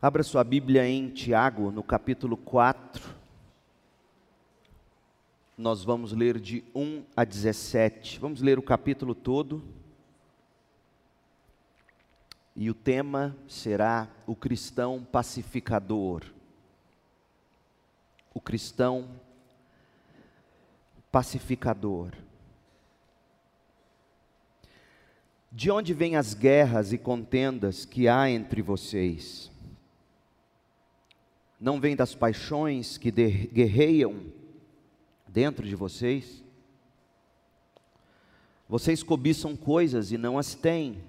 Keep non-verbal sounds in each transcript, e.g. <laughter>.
Abra sua Bíblia em Tiago, no capítulo 4. Nós vamos ler de 1 a 17. Vamos ler o capítulo todo. E o tema será o cristão pacificador. O cristão pacificador. De onde vêm as guerras e contendas que há entre vocês? Não vem das paixões que guerreiam dentro de vocês? Vocês cobiçam coisas e não as têm,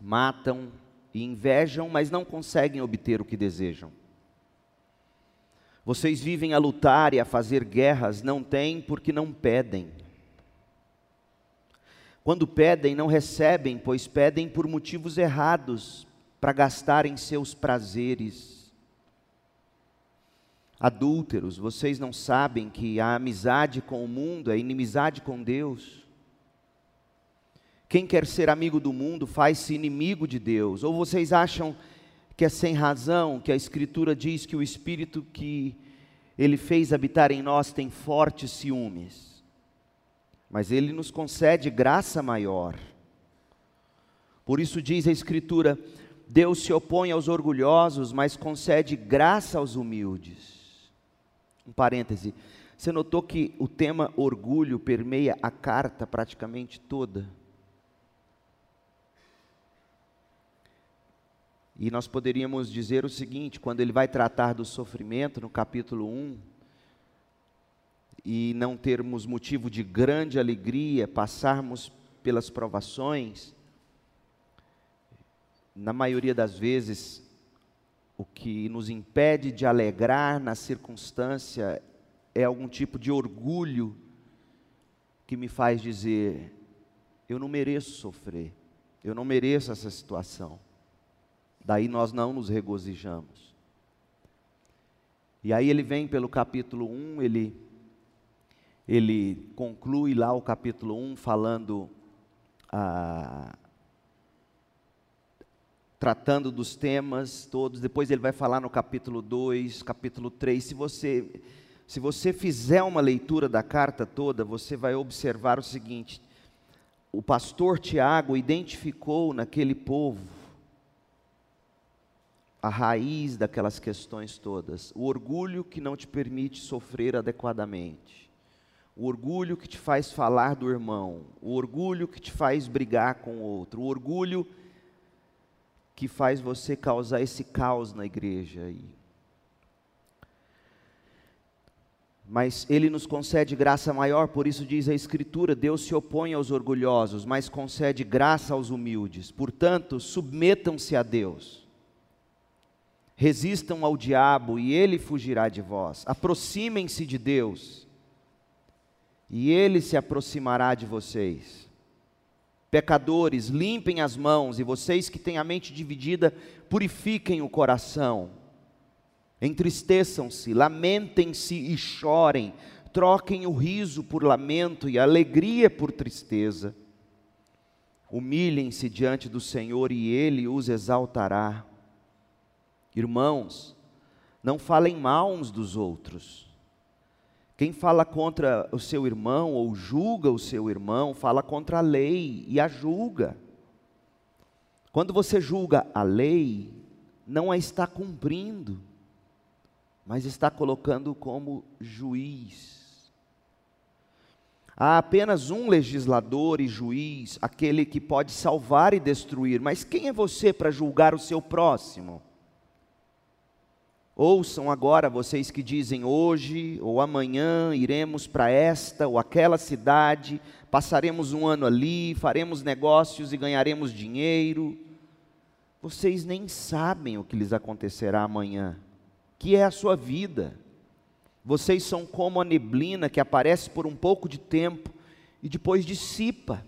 matam e invejam, mas não conseguem obter o que desejam. Vocês vivem a lutar e a fazer guerras, não têm porque não pedem. Quando pedem, não recebem, pois pedem por motivos errados, para gastarem seus prazeres. Adúlteros, vocês não sabem que a amizade com o mundo é inimizade com Deus? Quem quer ser amigo do mundo faz-se inimigo de Deus. Ou vocês acham que é sem razão que a Escritura diz que o Espírito que Ele fez habitar em nós tem fortes ciúmes? Mas Ele nos concede graça maior. Por isso diz a Escritura: Deus se opõe aos orgulhosos, mas concede graça aos humildes. Um parêntese. Você notou que o tema orgulho permeia a carta praticamente toda? E nós poderíamos dizer o seguinte: quando ele vai tratar do sofrimento, no capítulo 1, e não termos motivo de grande alegria, passarmos pelas provações, na maioria das vezes, o que nos impede de alegrar na circunstância é algum tipo de orgulho que me faz dizer: eu não mereço sofrer, eu não mereço essa situação. Daí nós não nos regozijamos. E aí ele vem pelo capítulo 1, ele, ele conclui lá o capítulo 1 falando, ah, tratando dos temas todos. Depois ele vai falar no capítulo 2, capítulo 3. Se você, se você fizer uma leitura da carta toda, você vai observar o seguinte: o pastor Tiago identificou naquele povo a raiz daquelas questões todas. O orgulho que não te permite sofrer adequadamente. O orgulho que te faz falar do irmão. O orgulho que te faz brigar com o outro. O orgulho que faz você causar esse caos na igreja aí. Mas ele nos concede graça maior, por isso diz a Escritura: Deus se opõe aos orgulhosos, mas concede graça aos humildes. Portanto, submetam-se a Deus. Resistam ao diabo e ele fugirá de vós. Aproximem-se de Deus e ele se aproximará de vocês. Pecadores, limpem as mãos e vocês que têm a mente dividida, purifiquem o coração. Entristeçam-se, lamentem-se e chorem. Troquem o riso por lamento e a alegria por tristeza. Humilhem-se diante do Senhor e ele os exaltará. Irmãos, não falem mal uns dos outros. Quem fala contra o seu irmão ou julga o seu irmão, fala contra a lei e a julga. Quando você julga a lei, não a está cumprindo, mas está colocando como juiz. Há apenas um legislador e juiz, aquele que pode salvar e destruir, mas quem é você para julgar o seu próximo? Ouçam agora vocês que dizem hoje ou amanhã iremos para esta ou aquela cidade, passaremos um ano ali, faremos negócios e ganharemos dinheiro. Vocês nem sabem o que lhes acontecerá amanhã, que é a sua vida. Vocês são como a neblina que aparece por um pouco de tempo e depois dissipa.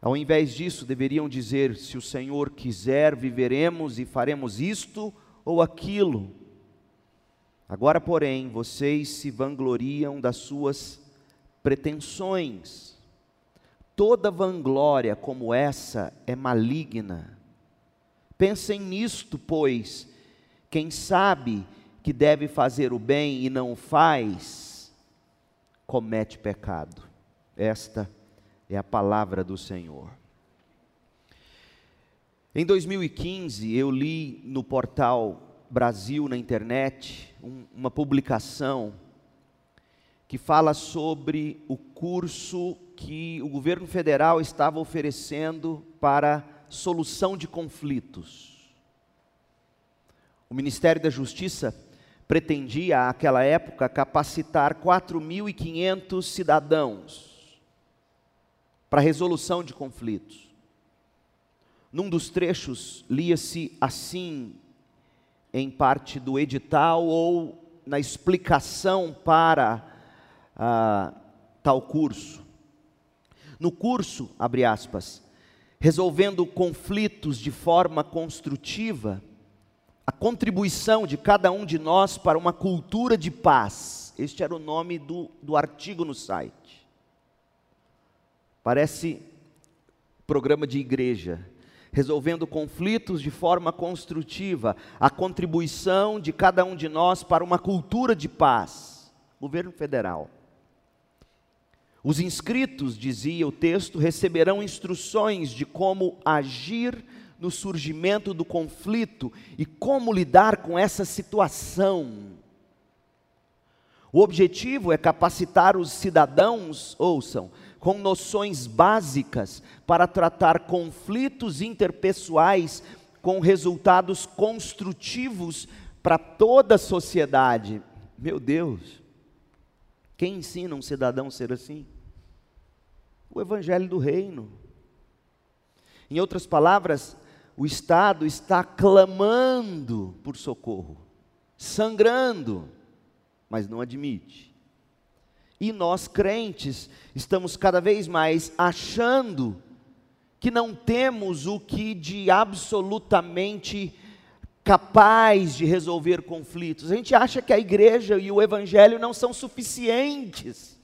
Ao invés disso, deveriam dizer: se o Senhor quiser, viveremos e faremos isto ou aquilo. Agora, porém, vocês se vangloriam das suas pretensões. Toda vanglória como essa é maligna. Pensem nisto, pois, quem sabe que deve fazer o bem e não o faz, comete pecado. Esta é a palavra do Senhor. Em 2015, eu li no portal Brasil na internet um, uma publicação que fala sobre o curso que o governo federal estava oferecendo para solução de conflitos. O Ministério da Justiça pretendia, àquela época, capacitar 4.500 cidadãos para resolução de conflitos. Num dos trechos, lia-se assim, em parte do edital ou na explicação para ah, tal curso. No curso, abre aspas, resolvendo conflitos de forma construtiva, a contribuição de cada um de nós para uma cultura de paz. Este era o nome do, do artigo no site. Parece programa de igreja. Resolvendo conflitos de forma construtiva, a contribuição de cada um de nós para uma cultura de paz. Governo federal. Os inscritos, dizia o texto, receberão instruções de como agir no surgimento do conflito e como lidar com essa situação. O objetivo é capacitar os cidadãos, ouçam, com noções básicas para tratar conflitos interpessoais com resultados construtivos para toda a sociedade. Meu Deus, quem ensina um cidadão a ser assim? O Evangelho do Reino. Em outras palavras, o Estado está clamando por socorro, sangrando, mas não admite. E nós crentes estamos cada vez mais achando que não temos o que de absolutamente capaz de resolver conflitos. A gente acha que a igreja e o evangelho não são suficientes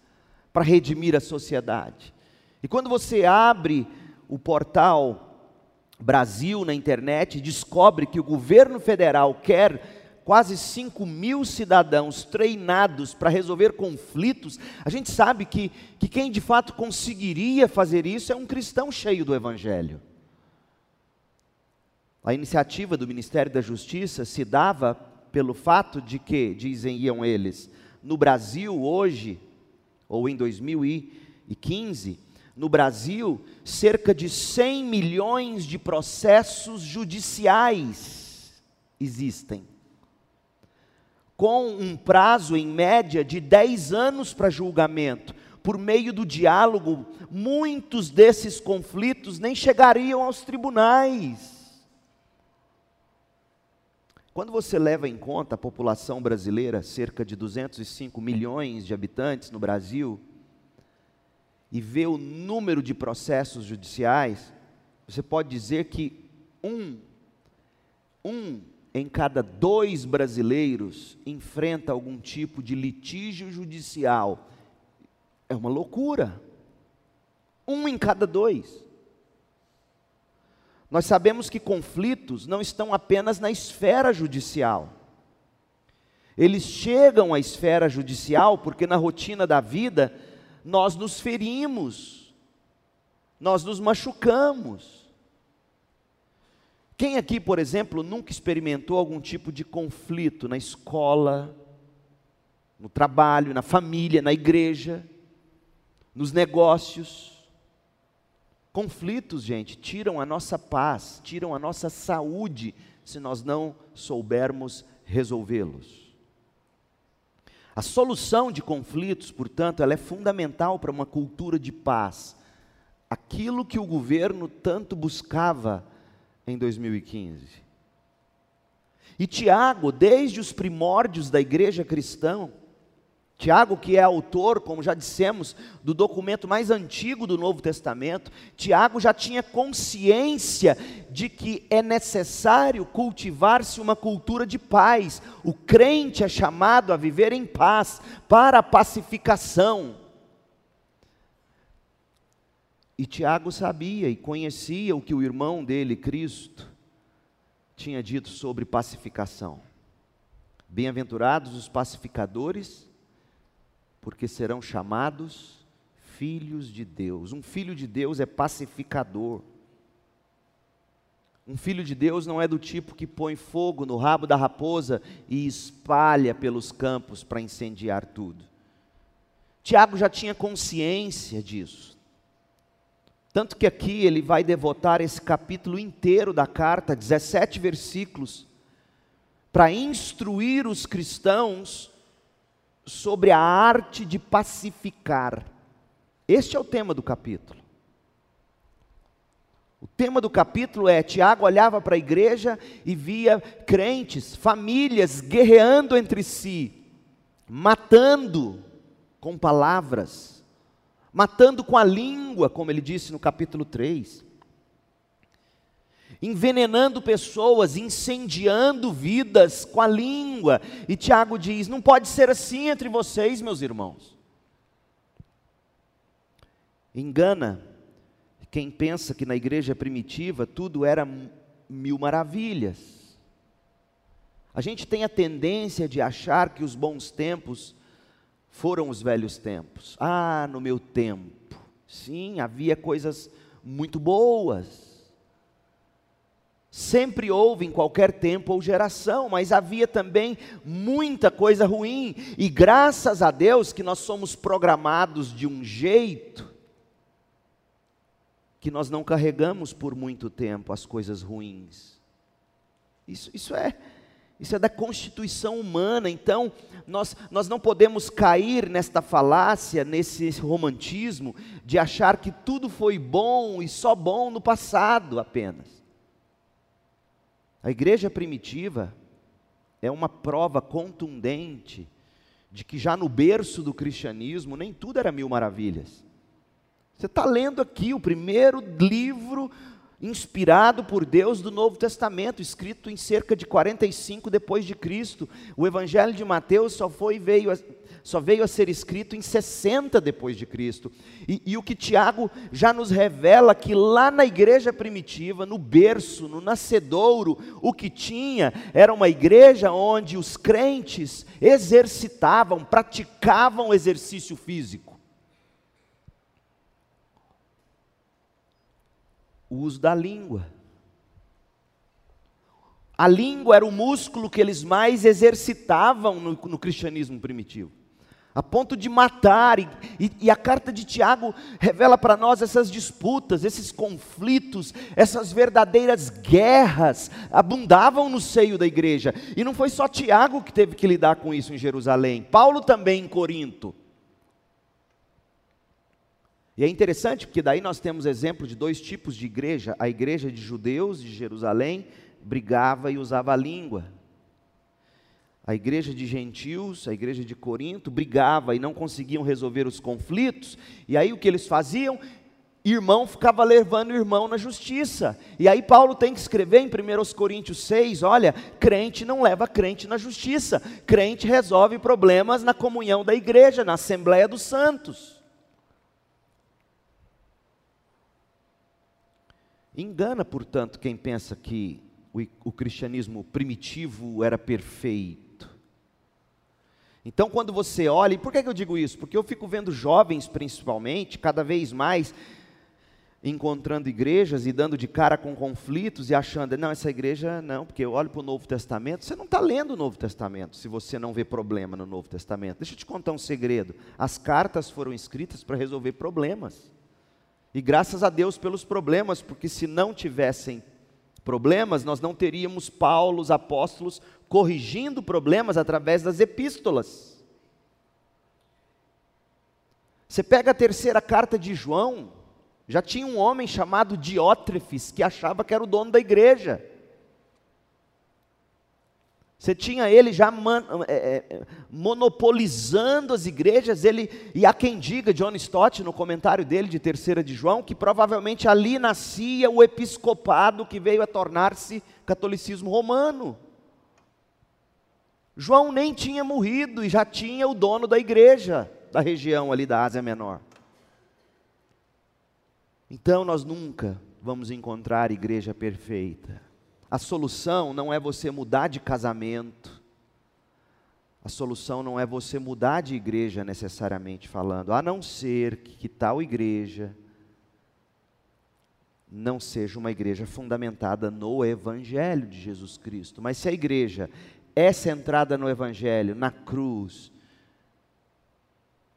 para redimir a sociedade. E quando você abre o portal Brasil na internet, descobre que o governo federal quer quase 5 mil cidadãos treinados para resolver conflitos, a gente sabe que, que quem de fato conseguiria fazer isso é um cristão cheio do Evangelho. A iniciativa do Ministério da Justiça se dava pelo fato de que, dizem iam eles, no Brasil hoje, ou em 2015, no Brasil, cerca de 100 milhões de processos judiciais existem, com um prazo em média de 10 anos para julgamento. Por meio do diálogo, muitos desses conflitos nem chegariam aos tribunais. Quando você leva em conta a população brasileira, cerca de 205 milhões de habitantes no Brasil, e vê o número de processos judiciais, você pode dizer que um, um em cada dois brasileiros enfrenta algum tipo de litígio judicial. É uma loucura. Um em cada dois. Nós sabemos que conflitos não estão apenas na esfera judicial. Eles chegam à esfera judicial porque na rotina da vida nós nos ferimos, nós nos machucamos. Quem aqui, por exemplo, nunca experimentou algum tipo de conflito na escola, no trabalho, na família, na igreja, nos negócios? Conflitos, gente, tiram a nossa paz, tiram a nossa saúde, se nós não soubermos resolvê-los. A solução de conflitos, portanto, ela é fundamental para uma cultura de paz. Aquilo que o governo tanto buscava em 2015. E Tiago, desde os primórdios da igreja cristã, Tiago, que é autor, como já dissemos, do documento mais antigo do Novo Testamento, Tiago já tinha consciência de que é necessário cultivar-se uma cultura de paz. O crente é chamado a viver em paz, para a pacificação. E Tiago sabia e conhecia o que o irmão dele, Cristo, tinha dito sobre pacificação. Bem-aventurados os pacificadores, porque serão chamados filhos de Deus. Um filho de Deus é pacificador. Um filho de Deus não é do tipo que põe fogo no rabo da raposa e espalha pelos campos para incendiar tudo. Tiago já tinha consciência disso. Tanto que aqui ele vai devotar esse capítulo inteiro da carta, 17 versículos, para instruir os cristãos sobre a arte de pacificar. Este é o tema do capítulo. O tema do capítulo é: Tiago olhava para a igreja e via crentes, famílias guerreando entre si, matando com palavras, matando com a língua, como ele disse no capítulo 3, envenenando pessoas, incendiando vidas com a língua. E Tiago diz: não pode ser assim entre vocês, meus irmãos. Engana quem pensa que na igreja primitiva tudo era mil maravilhas. A gente tem a tendência de achar que os bons tempos foram os velhos tempos. Ah, no meu tempo. Sim, havia coisas muito boas. Sempre houve em qualquer tempo ou geração, mas havia também muita coisa ruim, e graças a Deus que nós somos programados de um jeito que nós não carregamos por muito tempo as coisas ruins. Isso, isso é. Isso é da constituição humana, então nós, nós não podemos cair nesta falácia, nesse romantismo, de achar que tudo foi bom e só bom no passado apenas. A igreja primitiva é uma prova contundente de que já no berço do cristianismo nem tudo era mil maravilhas. Você está lendo aqui o primeiro livro inspirado por Deus do Novo Testamento, escrito em cerca de 45 depois de Cristo. O Evangelho de Mateus só foi veio a, só veio a ser escrito em 60 depois de Cristo. E, e o que Tiago já nos revela que lá na igreja primitiva, no berço, no nascedouro, o que tinha era uma igreja onde os crentes exercitavam, praticavam exercício físico. O uso da língua. A língua era o músculo que eles mais exercitavam no, no cristianismo primitivo, a ponto de matar, e, e, e a carta de Tiago revela para nós essas disputas, esses conflitos, essas verdadeiras guerras abundavam no seio da igreja, e não foi só Tiago que teve que lidar com isso em Jerusalém, Paulo também em Corinto. E é interessante porque daí nós temos exemplo de dois tipos de igreja. A igreja de judeus de Jerusalém brigava e usava a língua. A igreja de gentios, a igreja de Corinto, brigava e não conseguiam resolver os conflitos. E aí o que eles faziam? Irmão ficava levando o irmão na justiça. E aí Paulo tem que escrever em 1 Coríntios 6, olha, crente não leva crente na justiça. Crente resolve problemas na comunhão da igreja, na Assembleia dos Santos. Engana, portanto, quem pensa que o, o cristianismo primitivo era perfeito. Então, quando você olha, e por que, que eu digo isso? Porque eu fico vendo jovens, principalmente, cada vez mais, encontrando igrejas e dando de cara com conflitos e achando, não, essa igreja não, porque eu olho para o Novo Testamento, você não está lendo o Novo Testamento, se você não vê problema no Novo Testamento. Deixa eu te contar um segredo: as cartas foram escritas para resolver problemas. E graças a Deus pelos problemas, porque se não tivessem problemas, nós não teríamos Paulo, os apóstolos, corrigindo problemas através das epístolas. Você pega a terceira carta de João, já tinha um homem chamado Diótrefes que achava que era o dono da igreja. Você tinha ele já man, é, é, monopolizando as igrejas, ele, e há quem diga, John Stott, no comentário dele de terceira de João, que provavelmente ali nascia o episcopado que veio a tornar-se catolicismo romano. João nem tinha morrido e já tinha o dono da igreja da região ali da Ásia Menor. Então nós nunca vamos encontrar igreja perfeita. A solução não é você mudar de casamento. A solução não é você mudar de igreja necessariamente falando, a não ser que, que tal igreja não seja uma igreja fundamentada no Evangelho de Jesus Cristo. Mas se a igreja é centrada no Evangelho, na cruz,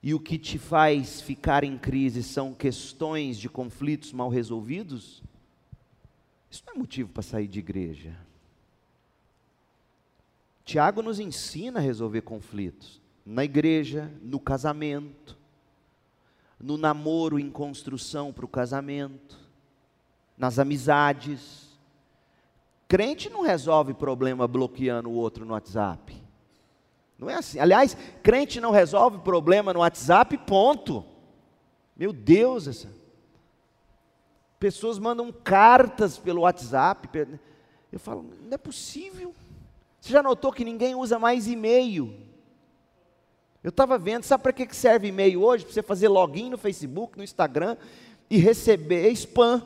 e o que te faz ficar em crise são questões de conflitos mal resolvidos, isso não é motivo para sair de igreja. Tiago nos ensina a resolver conflitos na igreja, no casamento, no namoro em construção para o casamento, nas amizades. Crente não resolve problema bloqueando o outro no WhatsApp. Não é assim. Aliás, crente não resolve problema no WhatsApp, ponto. Meu Deus, essa. Pessoas mandam cartas pelo WhatsApp. Eu falo, não é possível. Você já notou que ninguém usa mais e-mail? Eu estava vendo, sabe para que serve e-mail hoje? Para você fazer login no Facebook, no Instagram e receber spam.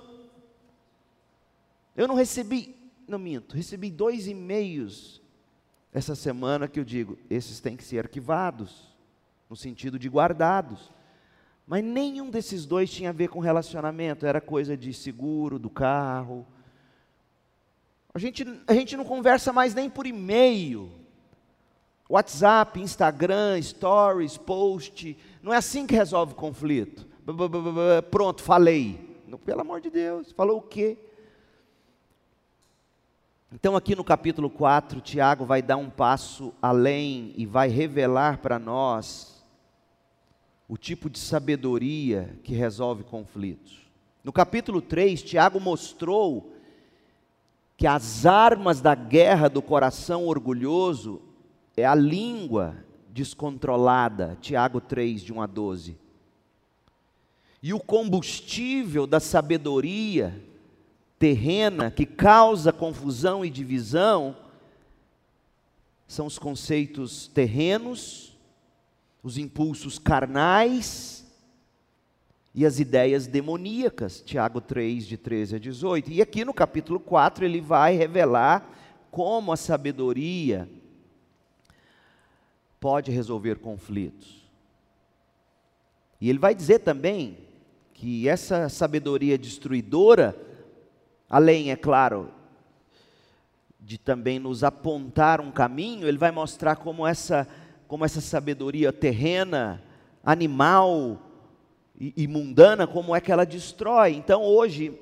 Eu não recebi, não minto, recebi dois e-mails essa semana que eu digo, esses têm que ser arquivados, no sentido de guardados. Mas nenhum desses dois tinha a ver com relacionamento, era coisa de seguro do carro. A gente, a gente não conversa mais nem por e-mail. WhatsApp, Instagram, Stories, Post. Não é assim que resolve conflito. Pronto, falei. Pelo amor de Deus, falou o quê? Então, aqui no capítulo 4, Tiago vai dar um passo além e vai revelar para nós o tipo de sabedoria que resolve conflitos. No capítulo 3, Tiago mostrou que as armas da guerra do coração orgulhoso é a língua descontrolada, Tiago 3, de 1 a 12. E o combustível da sabedoria terrena que causa confusão e divisão são os conceitos terrenos, os impulsos carnais e as ideias demoníacas, Tiago 3, de 13 a 18. E aqui no capítulo 4 ele vai revelar como a sabedoria pode resolver conflitos. E ele vai dizer também que essa sabedoria destruidora Além, é claro, de também nos apontar um caminho, ele vai mostrar como essa, como essa sabedoria terrena, animal e, e mundana, como é que ela destrói. Então, hoje,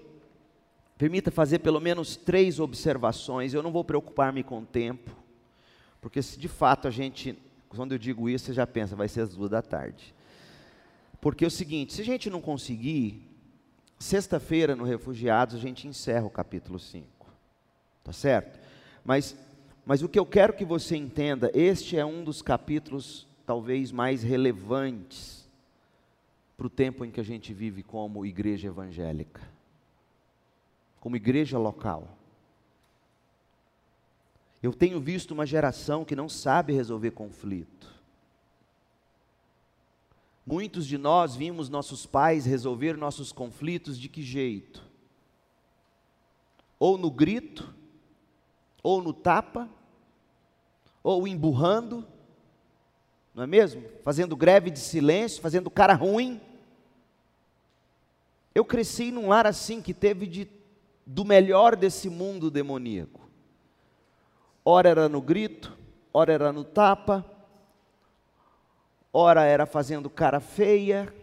permita fazer pelo menos três observações. Eu não vou preocupar-me com o tempo, porque se de fato a gente, quando eu digo isso, você já pensa, vai ser às duas da tarde. Porque é o seguinte, se a gente não conseguir Sexta-feira, no Refugiados, a gente encerra o capítulo 5. Tá certo? Mas, mas o que eu quero que você entenda, este é um dos capítulos talvez mais relevantes para o tempo em que a gente vive como igreja evangélica, como igreja local. Eu tenho visto uma geração que não sabe resolver conflito. Muitos de nós vimos nossos pais resolver nossos conflitos de que jeito? Ou no grito, ou no tapa, ou emburrando, não é mesmo? Fazendo greve de silêncio, fazendo cara ruim. Eu cresci num lar assim que teve de, do melhor desse mundo demoníaco. Ora era no grito, ora era no tapa, ora era fazendo cara feia,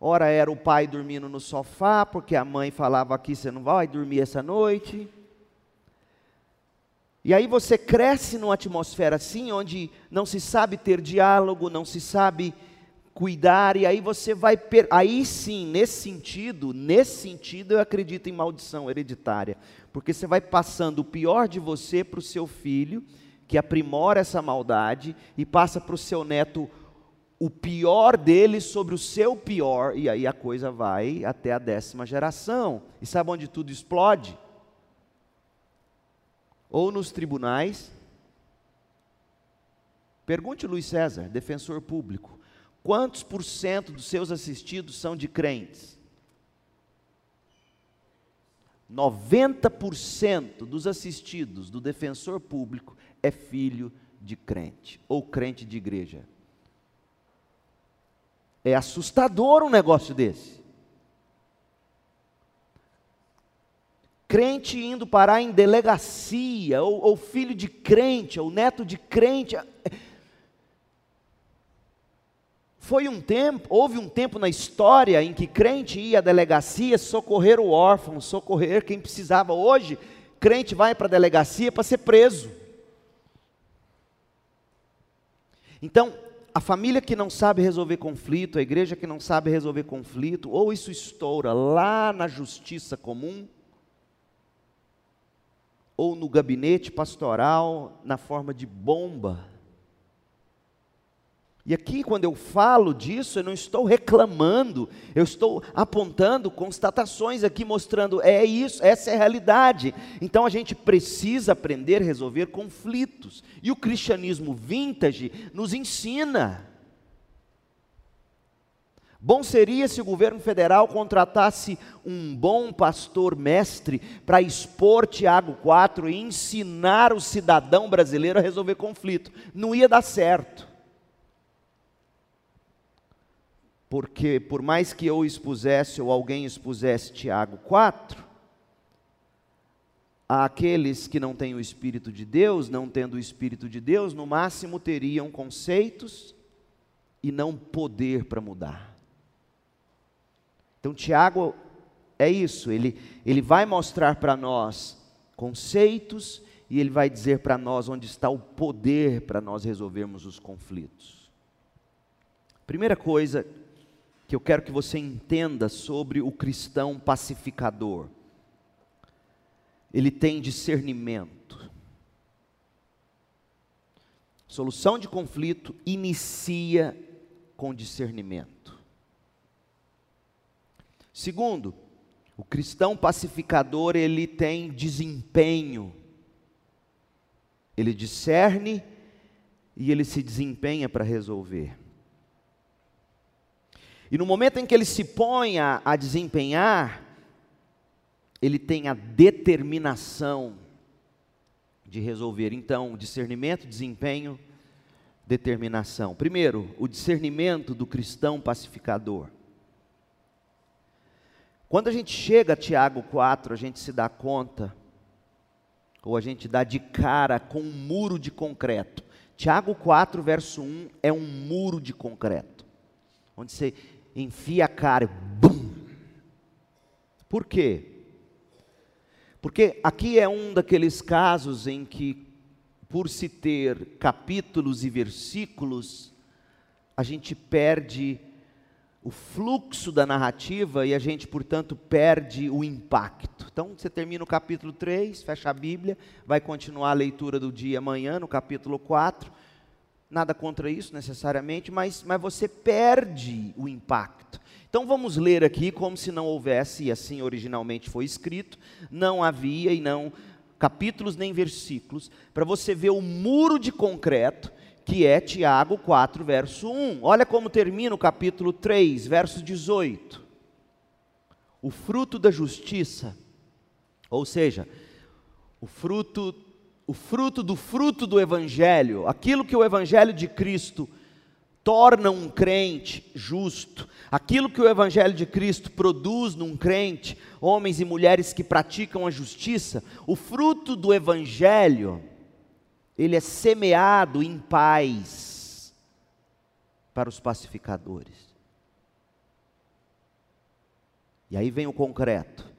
ora era o pai dormindo no sofá, porque a mãe falava aqui: você não vai dormir essa noite. E aí você cresce numa atmosfera assim, onde não se sabe ter diálogo, não se sabe cuidar, e aí você vai. Per... Aí sim, nesse sentido, nesse sentido, eu acredito em maldição hereditária, porque você vai passando o pior de você para o seu filho, que aprimora essa maldade e passa para o seu neto o pior dele sobre o seu pior, e aí a coisa vai até a décima geração. E sabe onde tudo explode? Ou nos tribunais. Pergunte Luiz César, defensor público, quantos por cento dos seus assistidos são de crentes? 90% dos assistidos do defensor público é filho de crente ou crente de igreja. É assustador um negócio desse. Crente indo parar em delegacia, ou, ou filho de crente, ou neto de crente. Foi um tempo, houve um tempo na história em que crente ia à delegacia socorrer o órfão, socorrer quem precisava. Hoje, crente vai para a delegacia para ser preso. Então, a família que não sabe resolver conflito, a igreja que não sabe resolver conflito, ou isso estoura lá na justiça comum, ou no gabinete pastoral na forma de bomba e aqui, quando eu falo disso, eu não estou reclamando, eu estou apontando constatações aqui, mostrando é isso, essa é a realidade. Então a gente precisa aprender a resolver conflitos. E o cristianismo vintage nos ensina. Bom seria se o governo federal contratasse um bom pastor mestre para expor Tiago 4 e ensinar o cidadão brasileiro a resolver conflito. Não ia dar certo. porque por mais que eu expusesse ou alguém expusesse Tiago 4, aqueles que não têm o Espírito de Deus, não tendo o Espírito de Deus, no máximo teriam conceitos e não poder para mudar. Então, Tiago é isso, ele, ele vai mostrar para nós conceitos e ele vai dizer para nós onde está o poder para nós resolvermos os conflitos. Primeira coisa que eu quero que você entenda sobre o cristão pacificador. Ele tem discernimento. Solução de conflito inicia com discernimento. Segundo, o cristão pacificador, ele tem desempenho. Ele discerne e ele se desempenha para resolver. E no momento em que ele se põe a, a desempenhar, ele tem a determinação de resolver. Então, discernimento, desempenho, determinação. Primeiro, o discernimento do cristão pacificador. Quando a gente chega a Tiago 4, a gente se dá conta, ou a gente dá de cara com um muro de concreto. Tiago 4, verso 1 é um muro de concreto, onde você enfia a cara, bum. Por quê? Porque aqui é um daqueles casos em que, por se ter capítulos e versículos, a gente perde o fluxo da narrativa e a gente, portanto, perde o impacto. Então, você termina o capítulo 3, fecha a Bíblia, vai continuar a leitura do dia amanhã, no capítulo 4, Nada contra isso necessariamente, mas, mas você perde o impacto. Então vamos ler aqui como se não houvesse, e assim originalmente foi escrito, não havia e não capítulos nem versículos, para você ver o muro de concreto que é Tiago 4, verso 1. Olha como termina o capítulo 3, verso 18. O fruto da justiça, ou seja, o fruto o fruto do fruto do Evangelho, aquilo que o Evangelho de Cristo torna um crente justo, aquilo que o Evangelho de Cristo produz num crente, homens e mulheres que praticam a justiça, o fruto do Evangelho, ele é semeado em paz para os pacificadores. E aí vem o concreto: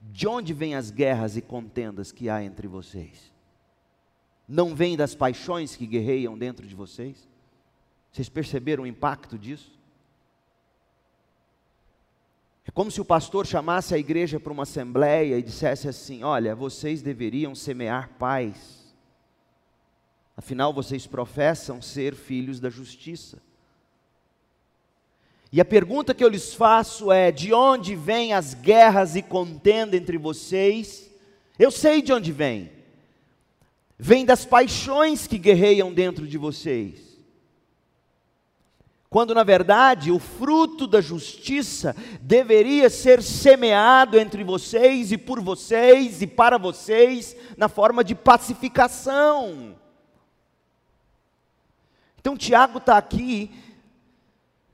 de onde vêm as guerras e contendas que há entre vocês? não vem das paixões que guerreiam dentro de vocês? Vocês perceberam o impacto disso? É como se o pastor chamasse a igreja para uma assembleia e dissesse assim: Olha, vocês deveriam semear paz. Afinal, vocês professam ser filhos da justiça. E a pergunta que eu lhes faço é: de onde vêm as guerras e contenda entre vocês? Eu sei de onde vem vem das paixões que guerreiam dentro de vocês. quando na verdade o fruto da justiça deveria ser semeado entre vocês e por vocês e para vocês na forma de pacificação. Então Tiago está aqui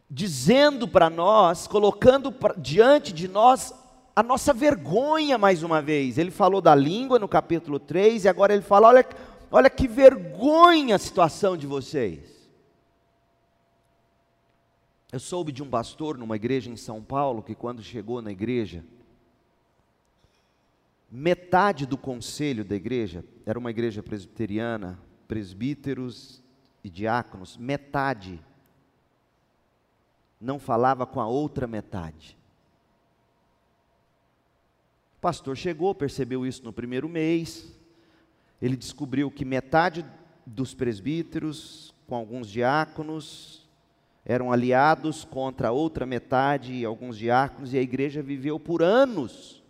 dizendo para nós, colocando pra, diante de nós a nossa vergonha mais uma vez. Ele falou da língua no capítulo 3 e agora ele fala: olha, olha que vergonha a situação de vocês. Eu soube de um pastor numa igreja em São Paulo que, quando chegou na igreja, metade do conselho da igreja, era uma igreja presbiteriana, presbíteros e diáconos, metade não falava com a outra metade. O pastor chegou, percebeu isso no primeiro mês. Ele descobriu que metade dos presbíteros, com alguns diáconos, eram aliados contra a outra metade e alguns diáconos, e a igreja viveu por anos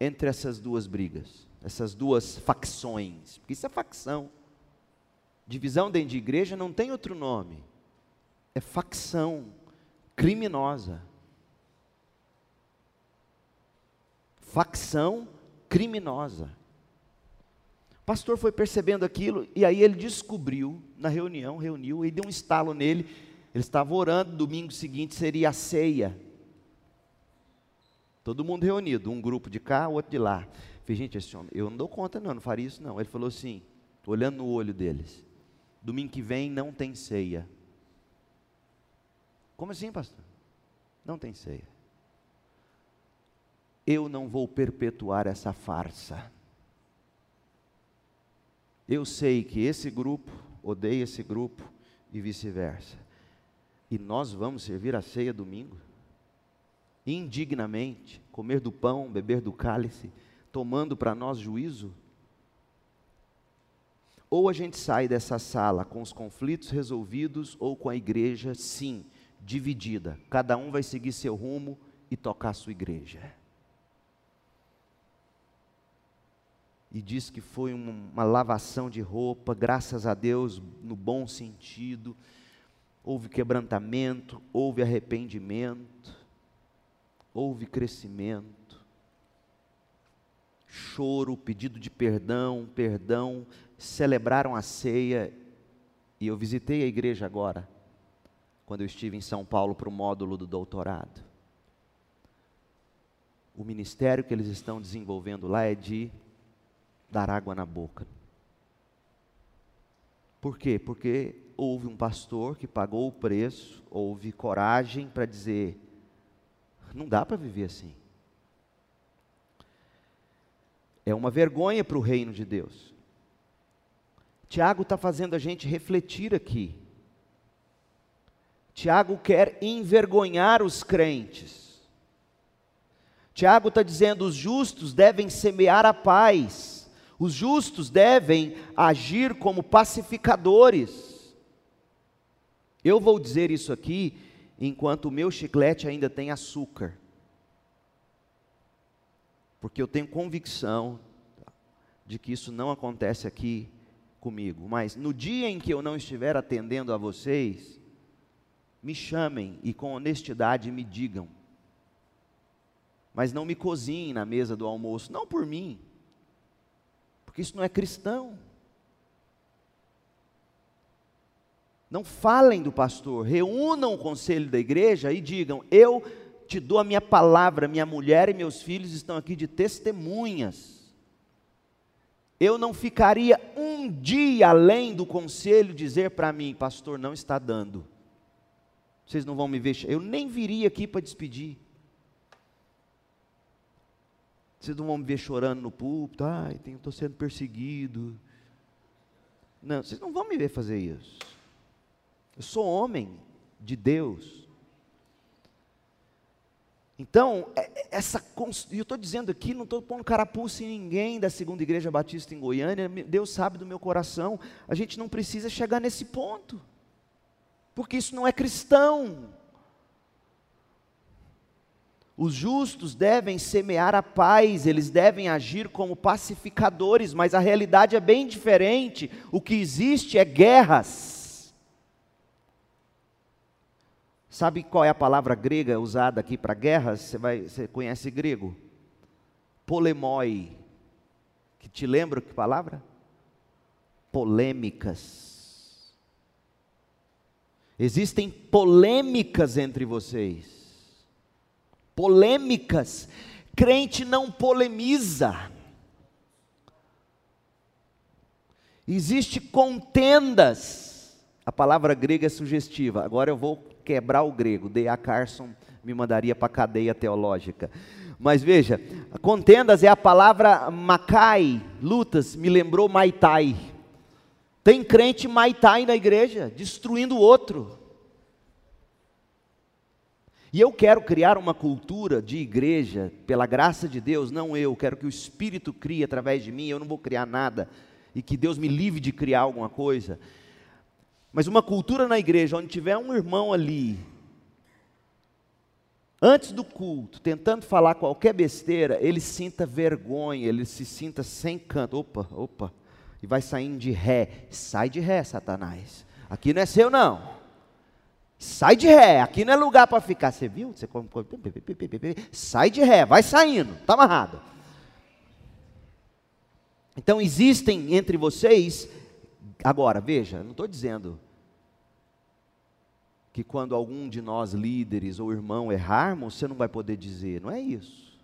entre essas duas brigas, essas duas facções, porque isso é facção. Divisão dentro de igreja não tem outro nome, é facção criminosa. facção criminosa. O pastor foi percebendo aquilo e aí ele descobriu na reunião, reuniu e deu um estalo nele. Ele estava orando, domingo seguinte seria a ceia. Todo mundo reunido, um grupo de cá, outro de lá. falei, gente, esse homem, eu não dou conta não, não faria isso não. Ele falou assim, olhando no olho deles, domingo que vem não tem ceia. Como assim, pastor? Não tem ceia eu não vou perpetuar essa farsa. Eu sei que esse grupo odeia esse grupo e vice-versa. E nós vamos servir a ceia domingo? Indignamente, comer do pão, beber do cálice, tomando para nós juízo? Ou a gente sai dessa sala com os conflitos resolvidos, ou com a igreja, sim, dividida. Cada um vai seguir seu rumo e tocar sua igreja. e diz que foi uma lavação de roupa, graças a Deus, no bom sentido. Houve quebrantamento, houve arrependimento, houve crescimento, choro, pedido de perdão, perdão, celebraram a ceia. E eu visitei a igreja agora, quando eu estive em São Paulo para o módulo do doutorado. O ministério que eles estão desenvolvendo lá é de dar água na boca. Por quê? Porque houve um pastor que pagou o preço, houve coragem para dizer: não dá para viver assim. É uma vergonha para o reino de Deus. Tiago está fazendo a gente refletir aqui. Tiago quer envergonhar os crentes. Tiago está dizendo: os justos devem semear a paz. Os justos devem agir como pacificadores. Eu vou dizer isso aqui enquanto o meu chiclete ainda tem açúcar. Porque eu tenho convicção de que isso não acontece aqui comigo. Mas no dia em que eu não estiver atendendo a vocês, me chamem e com honestidade me digam. Mas não me cozinhem na mesa do almoço, não por mim, porque isso não é cristão. Não falem do pastor, reúnam o conselho da igreja e digam: Eu te dou a minha palavra, minha mulher e meus filhos estão aqui de testemunhas. Eu não ficaria um dia além do conselho dizer para mim, pastor, não está dando. Vocês não vão me ver, eu nem viria aqui para despedir. Vocês não vão me ver chorando no púlpito, ai, estou sendo perseguido. Não, vocês não vão me ver fazer isso. Eu sou homem de Deus. Então, é, é, essa, e eu estou dizendo aqui, não estou pondo carapuça em ninguém da segunda igreja batista em Goiânia, Deus sabe do meu coração, a gente não precisa chegar nesse ponto, porque isso não é cristão. Os justos devem semear a paz, eles devem agir como pacificadores, mas a realidade é bem diferente. O que existe é guerras. Sabe qual é a palavra grega usada aqui para guerras? Você, vai, você conhece grego? Polemoi. Que te lembra que palavra? Polêmicas. Existem polêmicas entre vocês. Polêmicas. Crente não polemiza. Existe contendas. A palavra grega é sugestiva. Agora eu vou quebrar o grego. D.A. Carson me mandaria para a cadeia teológica. Mas veja, contendas é a palavra macai, lutas, me lembrou maitai. Tem crente maitai na igreja, destruindo o outro. E eu quero criar uma cultura de igreja, pela graça de Deus, não eu, quero que o Espírito crie através de mim, eu não vou criar nada, e que Deus me livre de criar alguma coisa. Mas uma cultura na igreja onde tiver um irmão ali, antes do culto, tentando falar qualquer besteira, ele sinta vergonha, ele se sinta sem canto. Opa, opa. E vai saindo de ré. Sai de ré, Satanás. Aqui não é seu, não. Sai de ré, aqui não é lugar para ficar. Você viu? Você come, sai de ré, vai saindo, está amarrado. Então existem entre vocês, agora, veja, não estou dizendo que quando algum de nós líderes ou irmão errarmos, você não vai poder dizer, não é isso.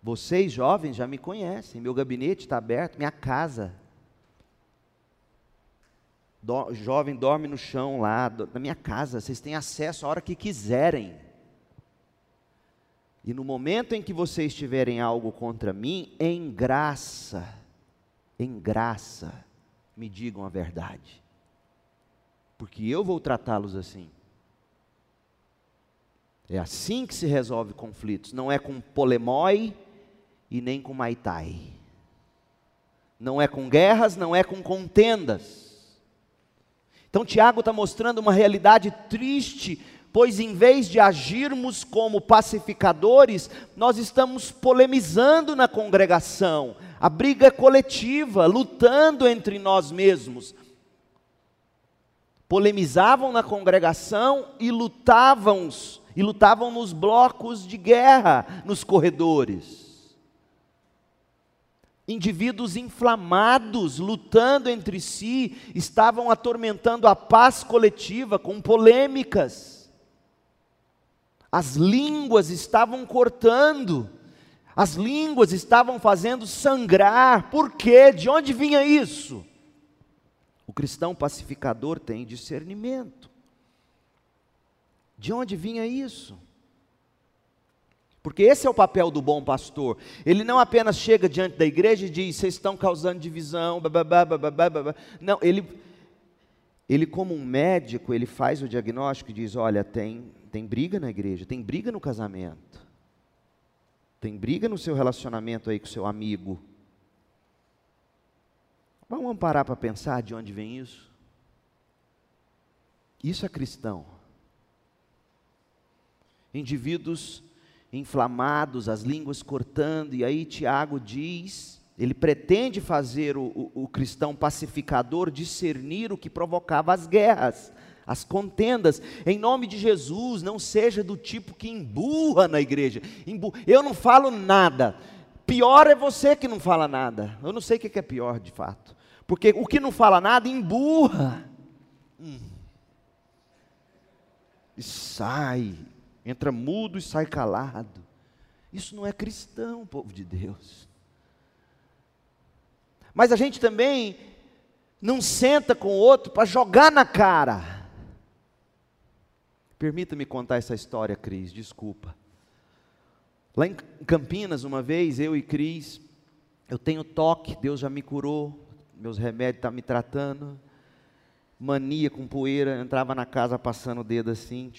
Vocês jovens já me conhecem, meu gabinete está aberto, minha casa. Do, jovem dorme no chão lá, do, na minha casa, vocês têm acesso a hora que quiserem. E no momento em que vocês tiverem algo contra mim, em graça, em graça, me digam a verdade porque eu vou tratá-los assim. É assim que se resolve conflitos, não é com polemói e nem com maitai. Não é com guerras, não é com contendas. Então Tiago está mostrando uma realidade triste, pois em vez de agirmos como pacificadores, nós estamos polemizando na congregação. A briga é coletiva, lutando entre nós mesmos polemizavam na congregação e lutavam, e lutavam nos blocos de guerra, nos corredores. Indivíduos inflamados, lutando entre si, estavam atormentando a paz coletiva com polêmicas. As línguas estavam cortando, as línguas estavam fazendo sangrar. Por quê? De onde vinha isso? Cristão pacificador tem discernimento. De onde vinha isso? Porque esse é o papel do bom pastor. Ele não apenas chega diante da igreja e diz: vocês estão causando divisão, não, ele, ele como um médico, ele faz o diagnóstico e diz: olha, tem, tem briga na igreja, tem briga no casamento, tem briga no seu relacionamento aí com seu amigo, Vamos parar para pensar de onde vem isso? Isso é cristão. Indivíduos inflamados, as línguas cortando, e aí Tiago diz, ele pretende fazer o, o, o cristão pacificador discernir o que provocava as guerras, as contendas, em nome de Jesus, não seja do tipo que emburra na igreja. Eu não falo nada, pior é você que não fala nada. Eu não sei o que é pior de fato. Porque o que não fala nada emburra. E sai, entra mudo e sai calado. Isso não é cristão, povo de Deus. Mas a gente também não senta com o outro para jogar na cara. Permita-me contar essa história, Cris, desculpa. Lá em Campinas, uma vez, eu e Cris, eu tenho toque, Deus já me curou, meus remédios tá me tratando. Mania com poeira, entrava na casa passando o dedo assim.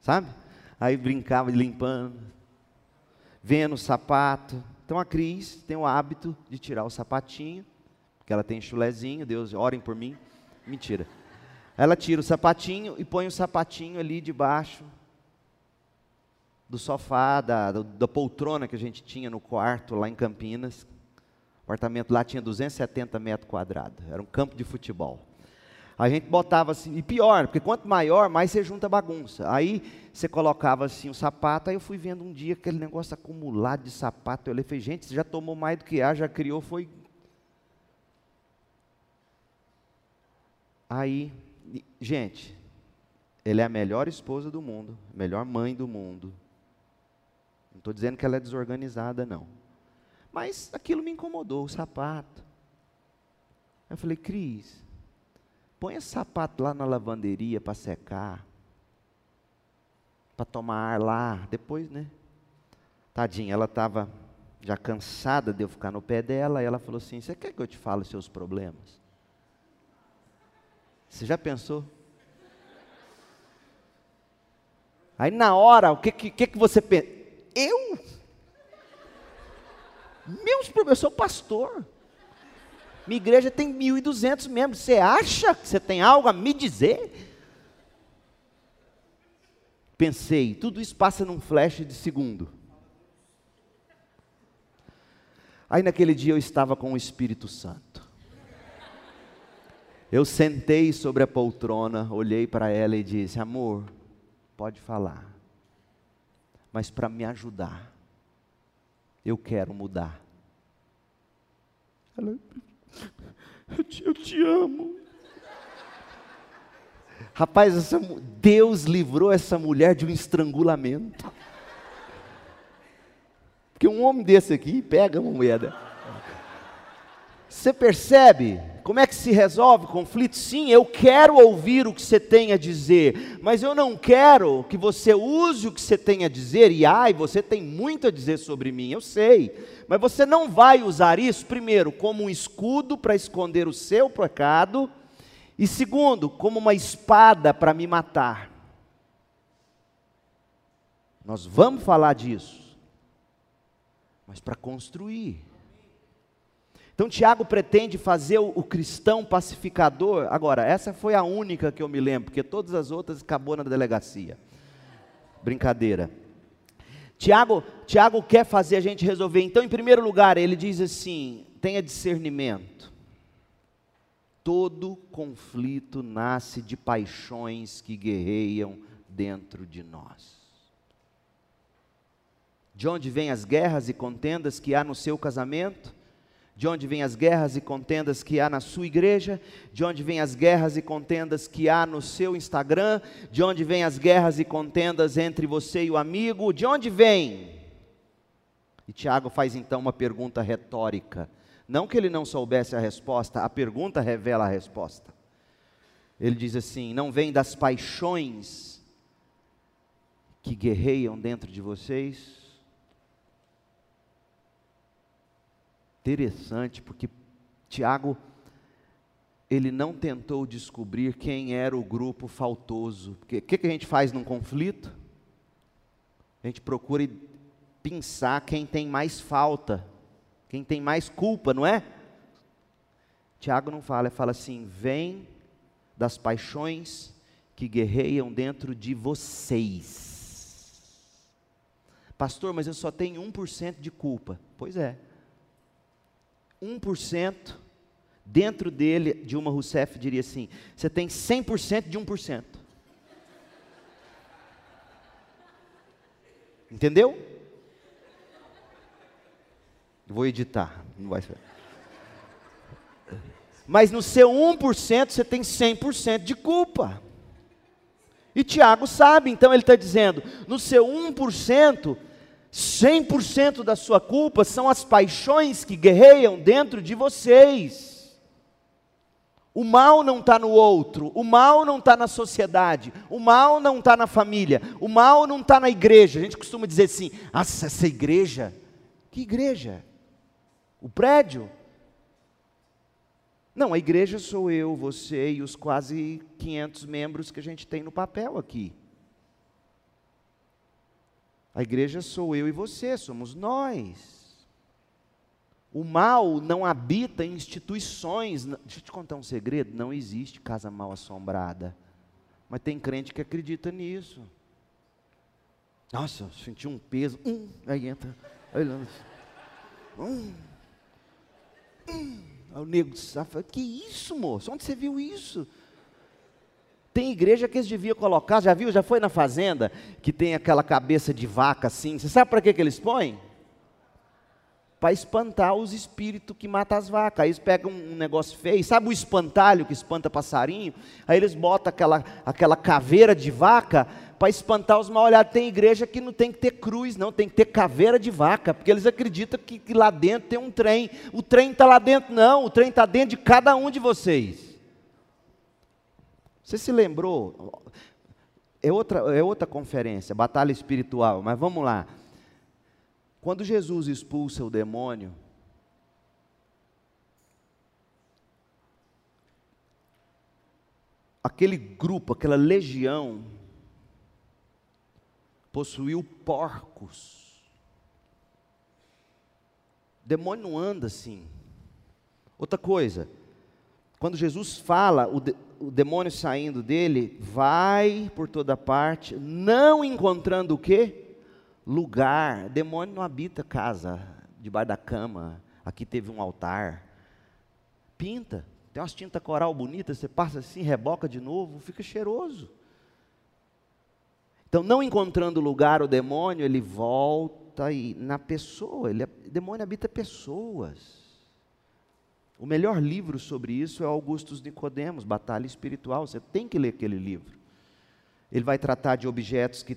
Sabe? Aí brincava limpando, vendo o sapato. Então a Cris tem o hábito de tirar o sapatinho, porque ela tem chulezinho, Deus, orem por mim. Mentira. Ela tira o sapatinho e põe o sapatinho ali debaixo do sofá, da, da poltrona que a gente tinha no quarto lá em Campinas, apartamento lá tinha 270 metros quadrados, era um campo de futebol. A gente botava assim, e pior, porque quanto maior, mais você junta bagunça. Aí você colocava assim o sapato, aí eu fui vendo um dia aquele negócio acumulado de sapato. Eu falei, gente, você já tomou mais do que há, já criou, foi. Aí, gente, ele é a melhor esposa do mundo, melhor mãe do mundo. Não estou dizendo que ela é desorganizada, não. Mas aquilo me incomodou, o sapato. Eu falei, Cris, põe esse sapato lá na lavanderia para secar, para tomar ar lá, depois, né? Tadinha, ela estava já cansada de eu ficar no pé dela, e ela falou assim: Você quer que eu te fale os seus problemas? Você já pensou? Aí na hora, o que, que, que você pensa? Eu? Meus problemas, eu sou pastor. Minha igreja tem 1.200 membros. Você acha que você tem algo a me dizer? Pensei, tudo isso passa num flash de segundo. Aí naquele dia eu estava com o Espírito Santo. Eu sentei sobre a poltrona, olhei para ela e disse: Amor, pode falar, mas para me ajudar, eu quero mudar. Ela, eu te, eu te amo. Rapaz, essa, Deus livrou essa mulher de um estrangulamento. Porque um homem desse aqui pega uma mulher. Você percebe como é que se resolve conflito? Sim, eu quero ouvir o que você tem a dizer, mas eu não quero que você use o que você tem a dizer, e ai, você tem muito a dizer sobre mim, eu sei, mas você não vai usar isso, primeiro, como um escudo para esconder o seu pecado, e segundo, como uma espada para me matar. Nós vamos falar disso, mas para construir. Então Tiago pretende fazer o, cristão pacificador. Agora, essa foi a única que eu me lembro, porque todas as outras acabou na delegacia. Brincadeira. Tiago, Tiago quer fazer a gente resolver. Então, em primeiro lugar, ele diz assim: tenha discernimento. Todo conflito nasce de paixões que guerreiam dentro de nós. De onde vêm as guerras e contendas que há no seu casamento? De onde vêm as guerras e contendas que há na sua igreja, de onde vêm as guerras e contendas que há no seu Instagram, de onde vêm as guerras e contendas entre você e o amigo, de onde vem? E Tiago faz então uma pergunta retórica. Não que ele não soubesse a resposta, a pergunta revela a resposta. Ele diz assim: não vem das paixões que guerreiam dentro de vocês, Interessante, porque Tiago, ele não tentou descobrir quem era o grupo faltoso. O que, que a gente faz num conflito? A gente procura pensar quem tem mais falta, quem tem mais culpa, não é? Tiago não fala, ele fala assim: vem das paixões que guerreiam dentro de vocês. Pastor, mas eu só tenho 1% de culpa. Pois é. 1%, dentro dele, Dilma Rousseff diria assim: você tem 100% de 1%. Entendeu? Vou editar, não vai ser. Mas no seu 1% você tem 100% de culpa. E Tiago sabe, então ele está dizendo: no seu 1%, 100% da sua culpa são as paixões que guerreiam dentro de vocês. O mal não está no outro, o mal não está na sociedade, o mal não está na família, o mal não está na igreja. A gente costuma dizer assim: nossa, essa igreja, que igreja? O prédio? Não, a igreja sou eu, você e os quase 500 membros que a gente tem no papel aqui. A igreja sou eu e você, somos nós. O mal não habita em instituições. Deixa eu te contar um segredo: não existe casa mal assombrada. Mas tem crente que acredita nisso. Nossa, eu senti um peso. Hum, aí entra. Aí, hum, hum. Aí o nego fala, que isso, moço? Onde você viu isso? Tem igreja que eles deviam colocar, já viu? Já foi na fazenda que tem aquela cabeça de vaca assim? Você sabe para que, que eles põem? Para espantar os espíritos que matam as vacas. Aí eles pegam um negócio feio, sabe o espantalho que espanta passarinho? Aí eles botam aquela, aquela caveira de vaca para espantar os mal olhados. Tem igreja que não tem que ter cruz, não, tem que ter caveira de vaca, porque eles acreditam que, que lá dentro tem um trem. O trem está lá dentro, não, o trem está dentro de cada um de vocês. Você se lembrou? É outra, é outra conferência, batalha espiritual, mas vamos lá. Quando Jesus expulsa o demônio, aquele grupo, aquela legião, possuiu porcos. O demônio não anda assim. Outra coisa, quando Jesus fala, o, de, o demônio saindo dele, vai por toda parte, não encontrando o quê? Lugar. Demônio não habita casa, debaixo da cama. Aqui teve um altar. Pinta. Tem umas tinta coral bonitas, você passa assim, reboca de novo, fica cheiroso. Então, não encontrando lugar o demônio, ele volta e na pessoa, ele, o demônio habita pessoas. O melhor livro sobre isso é Augustus Nicodemos, Batalha Espiritual. Você tem que ler aquele livro. Ele vai tratar de objetos que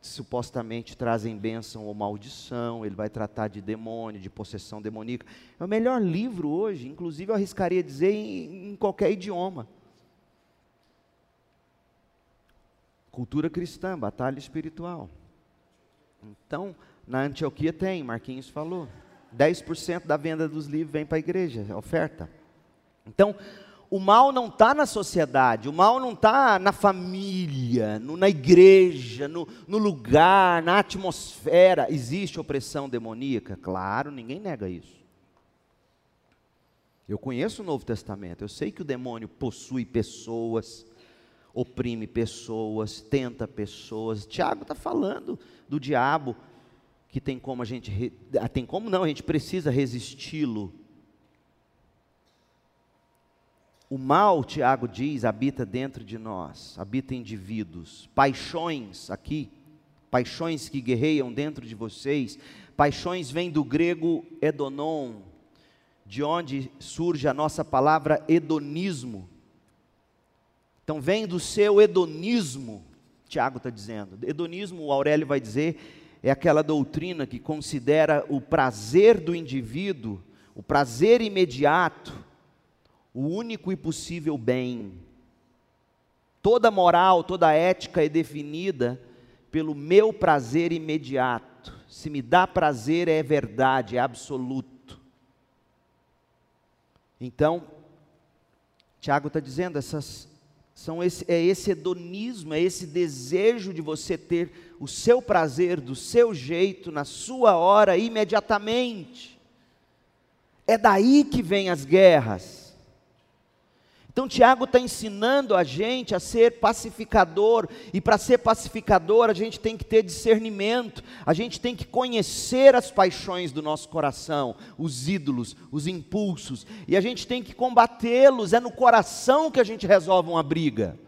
supostamente trazem bênção ou maldição, ele vai tratar de demônio, de possessão demoníaca. É o melhor livro hoje, inclusive eu arriscaria dizer em, em qualquer idioma. Cultura cristã, batalha espiritual. Então, na Antioquia tem, Marquinhos falou. 10% da venda dos livros vem para a igreja, é oferta. Então, o mal não está na sociedade, o mal não está na família, no, na igreja, no, no, lugar, na atmosfera. Existe opressão demoníaca? Claro, ninguém nega isso. Eu conheço o Novo Testamento, eu sei que o demônio possui pessoas, oprime pessoas, tenta pessoas. Tiago está falando do diabo que tem como a gente, ah, tem como não, a gente precisa resisti-lo. O mal, Tiago diz, habita dentro de nós, habita indivíduos. Paixões, aqui, paixões que guerreiam dentro de vocês. Paixões vem do grego edonon, de onde surge a nossa palavra hedonismo. Então vem do seu hedonismo, Tiago está dizendo. Hedonismo, o Aurélio vai dizer, é aquela doutrina que considera o prazer do indivíduo, o prazer imediato, o único e possível bem. Toda moral, toda ética é definida pelo meu prazer imediato. Se me dá prazer, é verdade, é absoluto. Então, Tiago está dizendo, essas são esse, é esse hedonismo, é esse desejo de você ter o seu prazer do seu jeito, na sua hora, imediatamente. É daí que vêm as guerras. Então, Tiago está ensinando a gente a ser pacificador, e para ser pacificador, a gente tem que ter discernimento, a gente tem que conhecer as paixões do nosso coração, os ídolos, os impulsos, e a gente tem que combatê-los, é no coração que a gente resolve uma briga.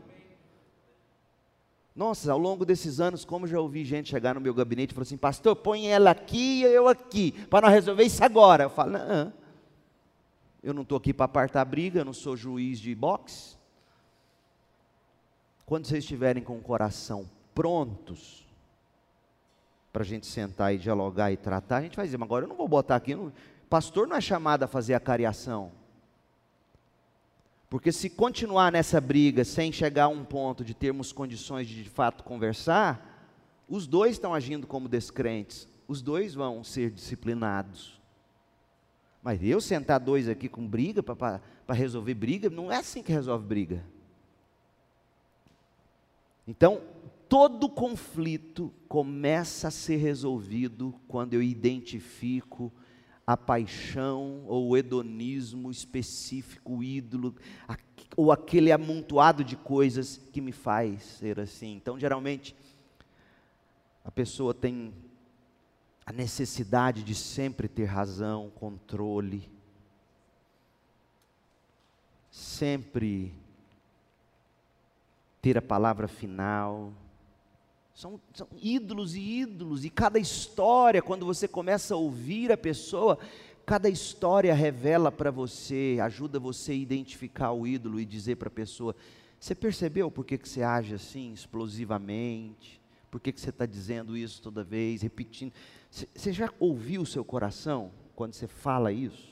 Nossa, ao longo desses anos, como já ouvi gente chegar no meu gabinete e falar assim: Pastor, põe ela aqui e eu aqui, para nós resolver isso agora. Eu falo: Não, eu não estou aqui para apartar briga, eu não sou juiz de boxe. Quando vocês estiverem com o coração prontos para a gente sentar e dialogar e tratar, a gente vai dizer, mas agora eu não vou botar aqui. Não... Pastor não é chamado a fazer a cariação. Porque se continuar nessa briga sem chegar a um ponto de termos condições de de fato conversar, os dois estão agindo como descrentes, os dois vão ser disciplinados. Mas eu sentar dois aqui com briga para resolver briga, não é assim que resolve briga. Então, todo conflito começa a ser resolvido quando eu identifico a paixão ou o hedonismo específico, o ídolo, ou aquele amontoado de coisas que me faz ser assim. Então, geralmente, a pessoa tem a necessidade de sempre ter razão, controle, sempre ter a palavra final. São, são, ídolos e ídolos, e cada história, quando você começa a ouvir a pessoa, cada história revela para você, ajuda você a identificar o ídolo e dizer para a pessoa: Você percebeu por que, que você age assim, explosivamente? Por que, que você está dizendo isso toda vez, repetindo? Você já ouviu o seu coração quando você fala isso?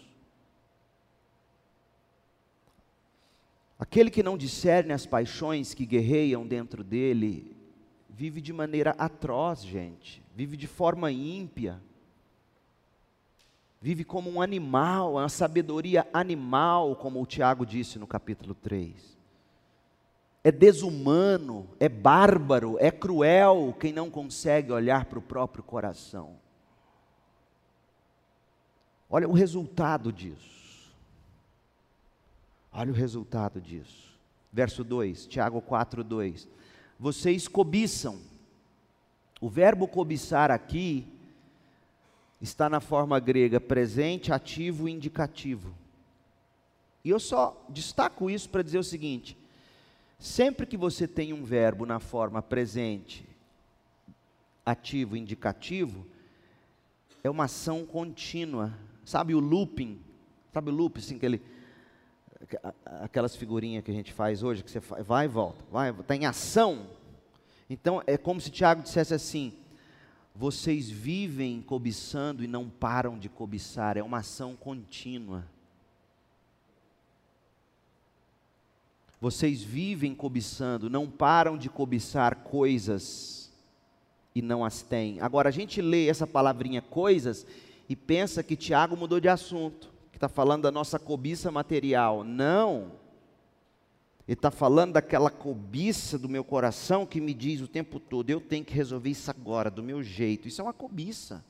Aquele que não discerne as paixões que guerreiam dentro dele, vive de maneira atroz, gente, vive de forma ímpia, vive como um animal, uma sabedoria animal, como o Tiago disse no capítulo 3. É desumano, é bárbaro, é cruel quem não consegue olhar para o próprio coração. Olha o resultado disso. Olha o resultado disso. Verso 2, Tiago 4, 2. Vocês cobiçam. O verbo cobiçar aqui está na forma grega presente, ativo e indicativo. E eu só destaco isso para dizer o seguinte: sempre que você tem um verbo na forma presente, ativo e indicativo, é uma ação contínua Sabe o looping? Sabe o loop, assim, aquele, aquelas figurinhas que a gente faz hoje, que você vai e volta, vai, está em ação. Então, é como se Tiago dissesse assim: vocês vivem cobiçando e não param de cobiçar, é uma ação contínua. Vocês vivem cobiçando, não param de cobiçar coisas e não as têm. Agora, a gente lê essa palavrinha coisas e pensa que Tiago mudou de assunto, está falando da nossa cobiça material. Não. Ele está falando daquela cobiça do meu coração que me diz o tempo todo: eu tenho que resolver isso agora, do meu jeito. Isso é uma cobiça.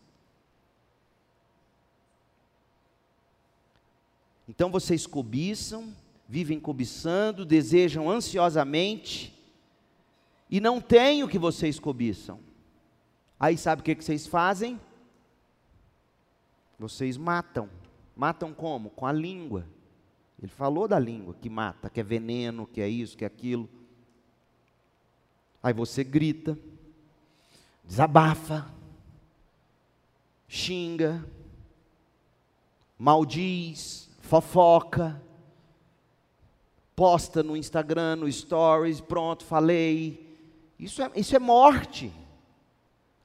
Então vocês cobiçam, vivem cobiçando, desejam ansiosamente e não têm o que vocês cobiçam. Aí sabe o que, que vocês fazem? Vocês matam. Matam como? Com a língua. Ele falou da língua que mata, que é veneno, que é isso, que é aquilo. Aí você grita, desabafa, xinga, maldiz, fofoca, posta no Instagram, no Stories, pronto, falei. Isso é, isso é morte.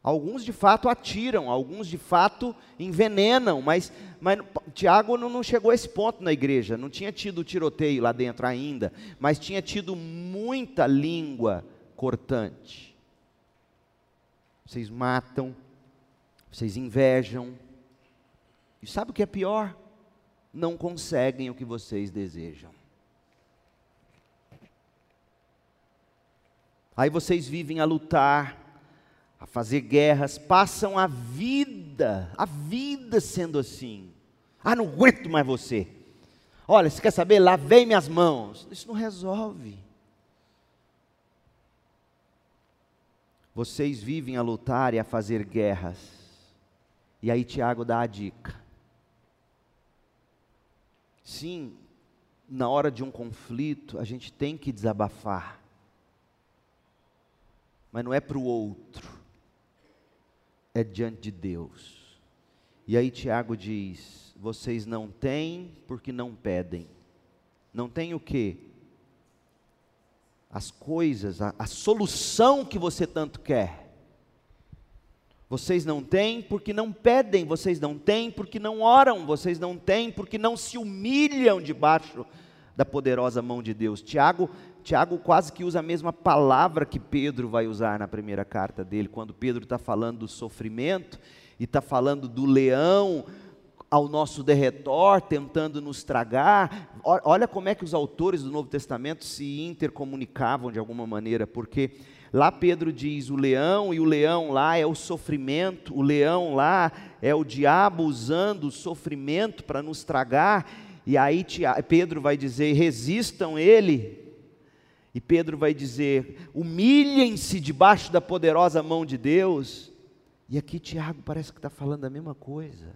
Alguns de fato atiram, alguns de fato envenenam, mas, mas Tiago não, não chegou a esse ponto na igreja, não tinha tido tiroteio lá dentro ainda, mas tinha tido muita língua cortante. Vocês matam, vocês invejam, e sabe o que é pior? Não conseguem o que vocês desejam. Aí vocês vivem a lutar, a fazer guerras, passam a vida, a vida sendo assim. Ah, não aguento mais você. Olha, você quer saber? Lavei minhas mãos. Isso não resolve. Vocês vivem a lutar e a fazer guerras. E aí Tiago dá a dica. Sim, na hora de um conflito, a gente tem que desabafar. Mas não é para o outro é diante de Deus. E aí Tiago diz: vocês não têm porque não pedem. Não tem o quê? As coisas, a, a solução que você tanto quer. Vocês não têm porque não pedem, vocês não têm porque não oram, vocês não têm porque não se humilham debaixo da poderosa mão de Deus. Tiago Tiago quase que usa a mesma palavra que Pedro vai usar na primeira carta dele, quando Pedro está falando do sofrimento e está falando do leão ao nosso derredor, tentando nos tragar. Olha como é que os autores do Novo Testamento se intercomunicavam de alguma maneira, porque lá Pedro diz o leão, e o leão lá é o sofrimento, o leão lá é o diabo usando o sofrimento para nos tragar, e aí Pedro vai dizer: resistam ele, e Pedro vai dizer: humilhem-se debaixo da poderosa mão de Deus. E aqui Tiago parece que está falando a mesma coisa.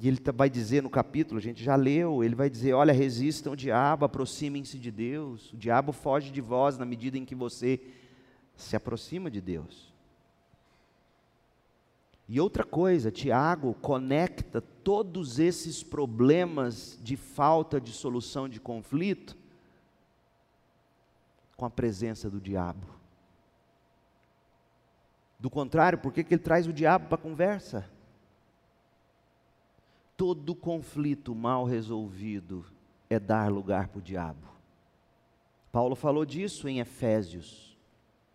E ele tá, vai dizer no capítulo, a gente já leu, ele vai dizer: olha, resistam o diabo, aproximem-se de Deus. O diabo foge de vós na medida em que você se aproxima de Deus. E outra coisa, Tiago conecta todos esses problemas de falta de solução de conflito com a presença do diabo. Do contrário, por que, que ele traz o diabo para a conversa? Todo conflito mal resolvido é dar lugar para o diabo. Paulo falou disso em Efésios.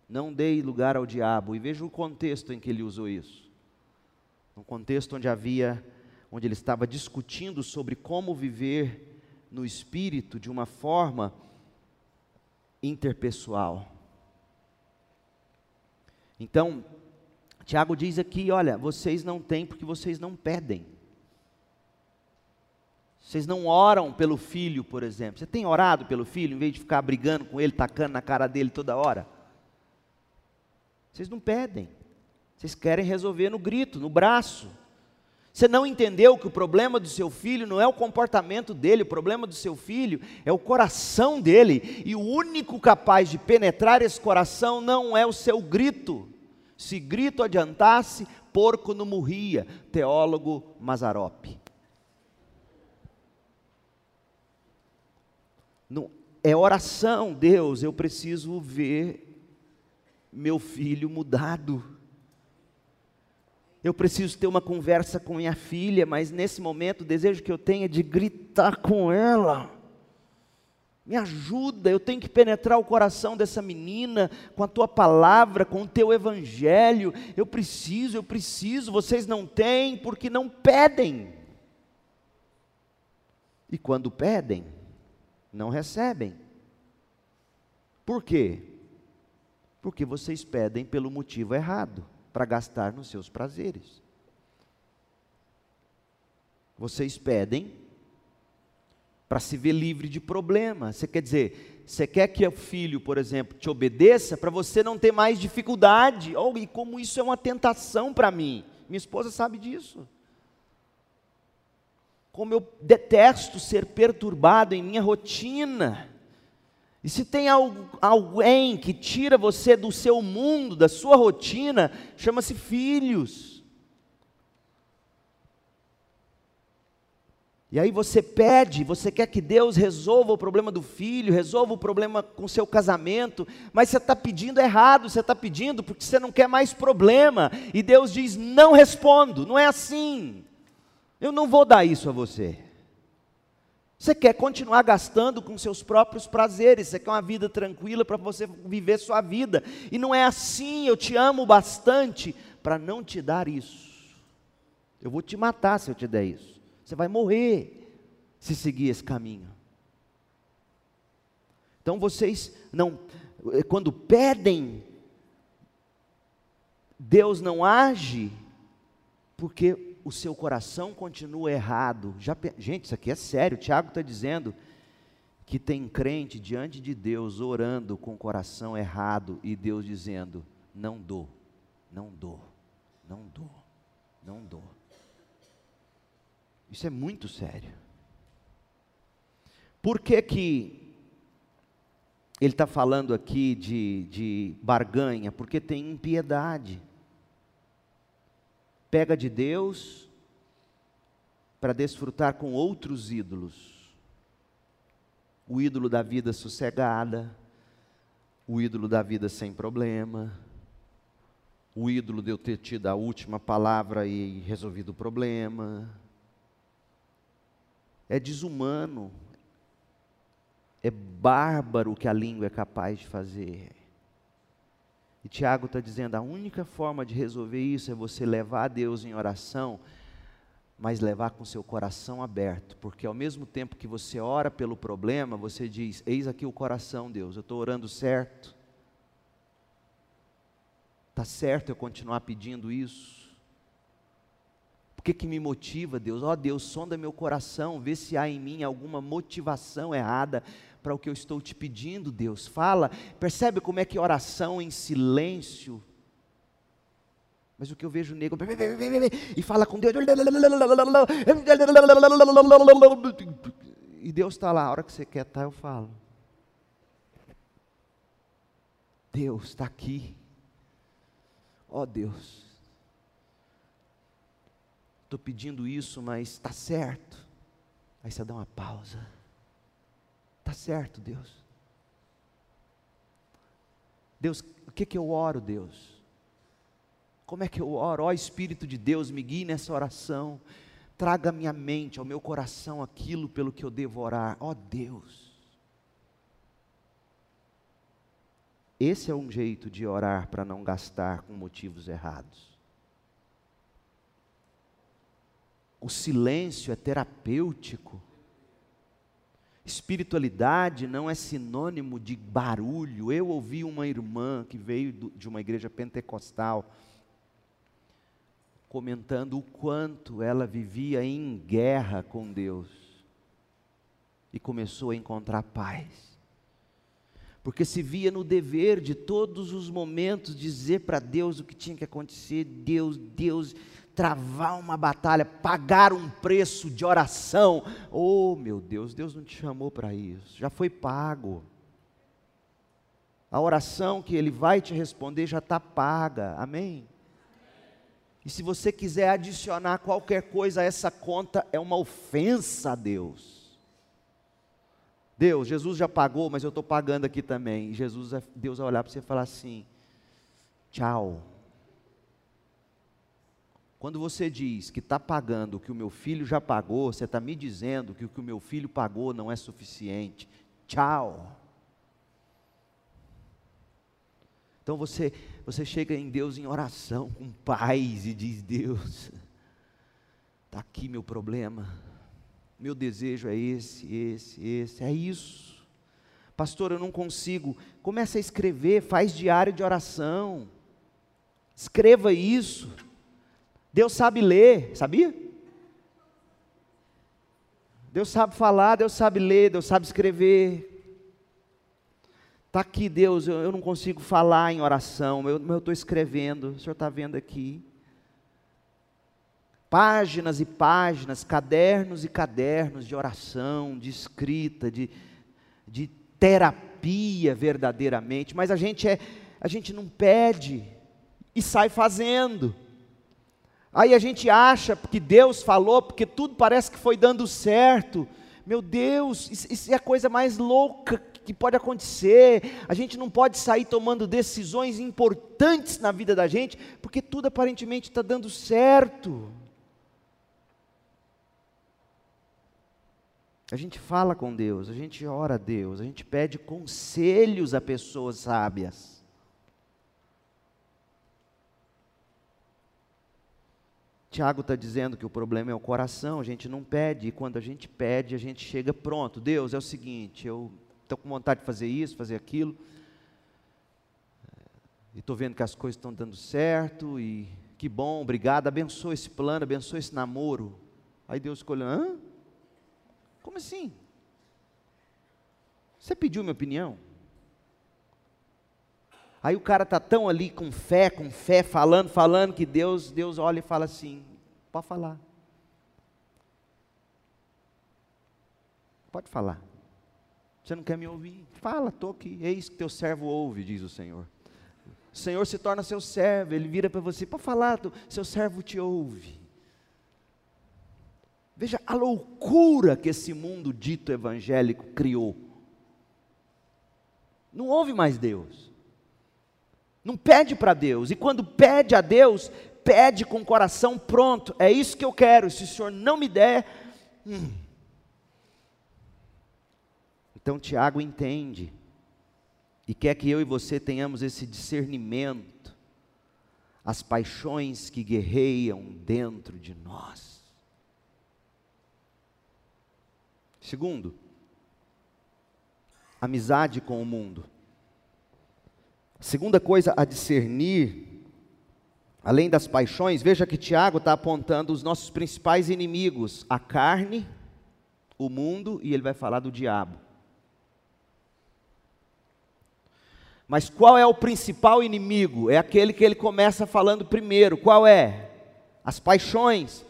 Não dei lugar ao diabo. E veja o contexto em que ele usou isso. Um contexto onde havia, onde ele estava discutindo sobre como viver no espírito de uma forma interpessoal. Então, Tiago diz aqui: olha, vocês não têm porque vocês não pedem. Vocês não oram pelo filho, por exemplo. Você tem orado pelo filho em vez de ficar brigando com ele, tacando na cara dele toda hora? Vocês não pedem. Vocês querem resolver no grito, no braço. Você não entendeu que o problema do seu filho não é o comportamento dele, o problema do seu filho é o coração dele, e o único capaz de penetrar esse coração não é o seu grito. Se grito adiantasse, porco não morria. Teólogo Mazarope. Não, é oração, Deus, eu preciso ver meu filho mudado. Eu preciso ter uma conversa com minha filha, mas nesse momento o desejo que eu tenho é de gritar com ela. Me ajuda, eu tenho que penetrar o coração dessa menina com a tua palavra, com o teu evangelho. Eu preciso, eu preciso. Vocês não têm porque não pedem. E quando pedem, não recebem. Por quê? Porque vocês pedem pelo motivo errado, para gastar nos seus prazeres. Vocês pedem para se ver livre de problema. Você quer dizer, você quer que o filho, por exemplo, te obedeça para você não ter mais dificuldade. Oh, e como isso é uma tentação para mim. Minha esposa sabe disso. Como eu detesto ser perturbado em minha rotina. E se tem alguém que tira você do seu mundo, da sua rotina, chama-se filhos. E aí você pede, você quer que Deus resolva o problema do filho, resolva o problema com seu casamento, mas você está pedindo errado, você está pedindo porque você não quer mais problema. E Deus diz: não respondo, não é assim. Eu não vou dar isso a você. Você quer continuar gastando com seus próprios prazeres, você quer uma vida tranquila para você viver sua vida. E não é assim, eu te amo bastante para não te dar isso. Eu vou te matar se eu te der isso. Você vai morrer se seguir esse caminho. Então vocês não, quando pedem, Deus não age porque o seu coração continua errado. Já, gente, isso aqui é sério. O Tiago está dizendo que tem crente diante de Deus orando com o coração errado e Deus dizendo: não dou, não dou, não dou, não dou. Isso é muito sério. Por que que ele está falando aqui de, de barganha? Porque tem impiedade. Pega de Deus para desfrutar com outros ídolos. O ídolo da vida sossegada, o ídolo da vida sem problema, o ídolo de eu ter tido a última palavra e resolvido o problema é desumano, é bárbaro o que a língua é capaz de fazer. E Tiago está dizendo: a única forma de resolver isso é você levar a Deus em oração, mas levar com seu coração aberto, porque ao mesmo tempo que você ora pelo problema, você diz: Eis aqui o coração, Deus, eu estou orando certo. Está certo eu continuar pedindo isso? O que, que me motiva, Deus? Ó oh, Deus, sonda meu coração, vê se há em mim alguma motivação errada para o que eu estou te pedindo, Deus. Fala, percebe como é que oração em silêncio Mas o que eu vejo nego e fala com Deus. E Deus está lá, a hora que você quer estar, eu falo. Deus está aqui. Ó oh, Deus. Estou pedindo isso, mas está certo. Aí você dá uma pausa. Está certo, Deus. Deus, o que, que eu oro, Deus? Como é que eu oro? Ó oh, Espírito de Deus, me guie nessa oração. Traga à minha mente, ao meu coração, aquilo pelo que eu devo orar. Ó oh, Deus. Esse é um jeito de orar para não gastar com motivos errados. O silêncio é terapêutico. Espiritualidade não é sinônimo de barulho. Eu ouvi uma irmã que veio de uma igreja pentecostal comentando o quanto ela vivia em guerra com Deus e começou a encontrar paz. Porque se via no dever de todos os momentos dizer para Deus o que tinha que acontecer, Deus, Deus, travar uma batalha, pagar um preço de oração. Oh, meu Deus, Deus não te chamou para isso, já foi pago. A oração que Ele vai te responder já está paga, amém? E se você quiser adicionar qualquer coisa a essa conta, é uma ofensa a Deus. Deus, Jesus já pagou, mas eu estou pagando aqui também. E Jesus, Deus vai olhar para você e falar assim: tchau. Quando você diz que está pagando o que o meu filho já pagou, você está me dizendo que o que o meu filho pagou não é suficiente. Tchau. Então você, você chega em Deus em oração, com paz, e diz: Deus, está aqui meu problema, meu desejo é esse, esse, esse, é isso. Pastor, eu não consigo. Começa a escrever, faz diário de oração. Escreva isso. Deus sabe ler, sabia? Deus sabe falar, Deus sabe ler, Deus sabe escrever. Está aqui, Deus, eu, eu, não consigo falar em oração, eu estou escrevendo, o Senhor está vendo aqui. Páginas e páginas, cadernos e cadernos de oração, de escrita, de, de terapia verdadeiramente, mas a gente, é, a gente não pede e sai fazendo. Aí a gente acha que Deus falou, porque tudo parece que foi dando certo. Meu Deus, isso, isso é a coisa mais louca que pode acontecer, a gente não pode sair tomando decisões importantes na vida da gente, porque tudo aparentemente está dando certo. A gente fala com Deus, a gente ora a Deus, a gente pede conselhos a pessoas sábias. Tiago está dizendo que o problema é o coração, a gente não pede, e quando a gente pede, a gente chega pronto. Deus, é o seguinte, eu estou com vontade de fazer isso, fazer aquilo. E estou vendo que as coisas estão dando certo, e que bom, obrigado, abençoa esse plano, abençoa esse namoro. Aí Deus escolheu, hã? Como assim? Você pediu minha opinião? Aí o cara está tão ali com fé, com fé, falando, falando, que Deus, Deus olha e fala assim, pode falar. Pode falar. Você não quer me ouvir? Fala, estou aqui. Eis que teu servo ouve, diz o Senhor. O Senhor se torna seu servo, ele vira para você, para falar, seu servo te ouve. Veja a loucura que esse mundo dito evangélico criou. Não ouve mais Deus. Não pede para Deus. E quando pede a Deus, pede com o coração pronto. É isso que eu quero. Se o Senhor não me der, hum, então Tiago entende e quer que eu e você tenhamos esse discernimento, as paixões que guerreiam dentro de nós. Segundo, amizade com o mundo. Segunda coisa a discernir, além das paixões, veja que Tiago está apontando os nossos principais inimigos: a carne, o mundo, e ele vai falar do diabo. Mas qual é o principal inimigo? É aquele que ele começa falando primeiro. Qual é? As paixões.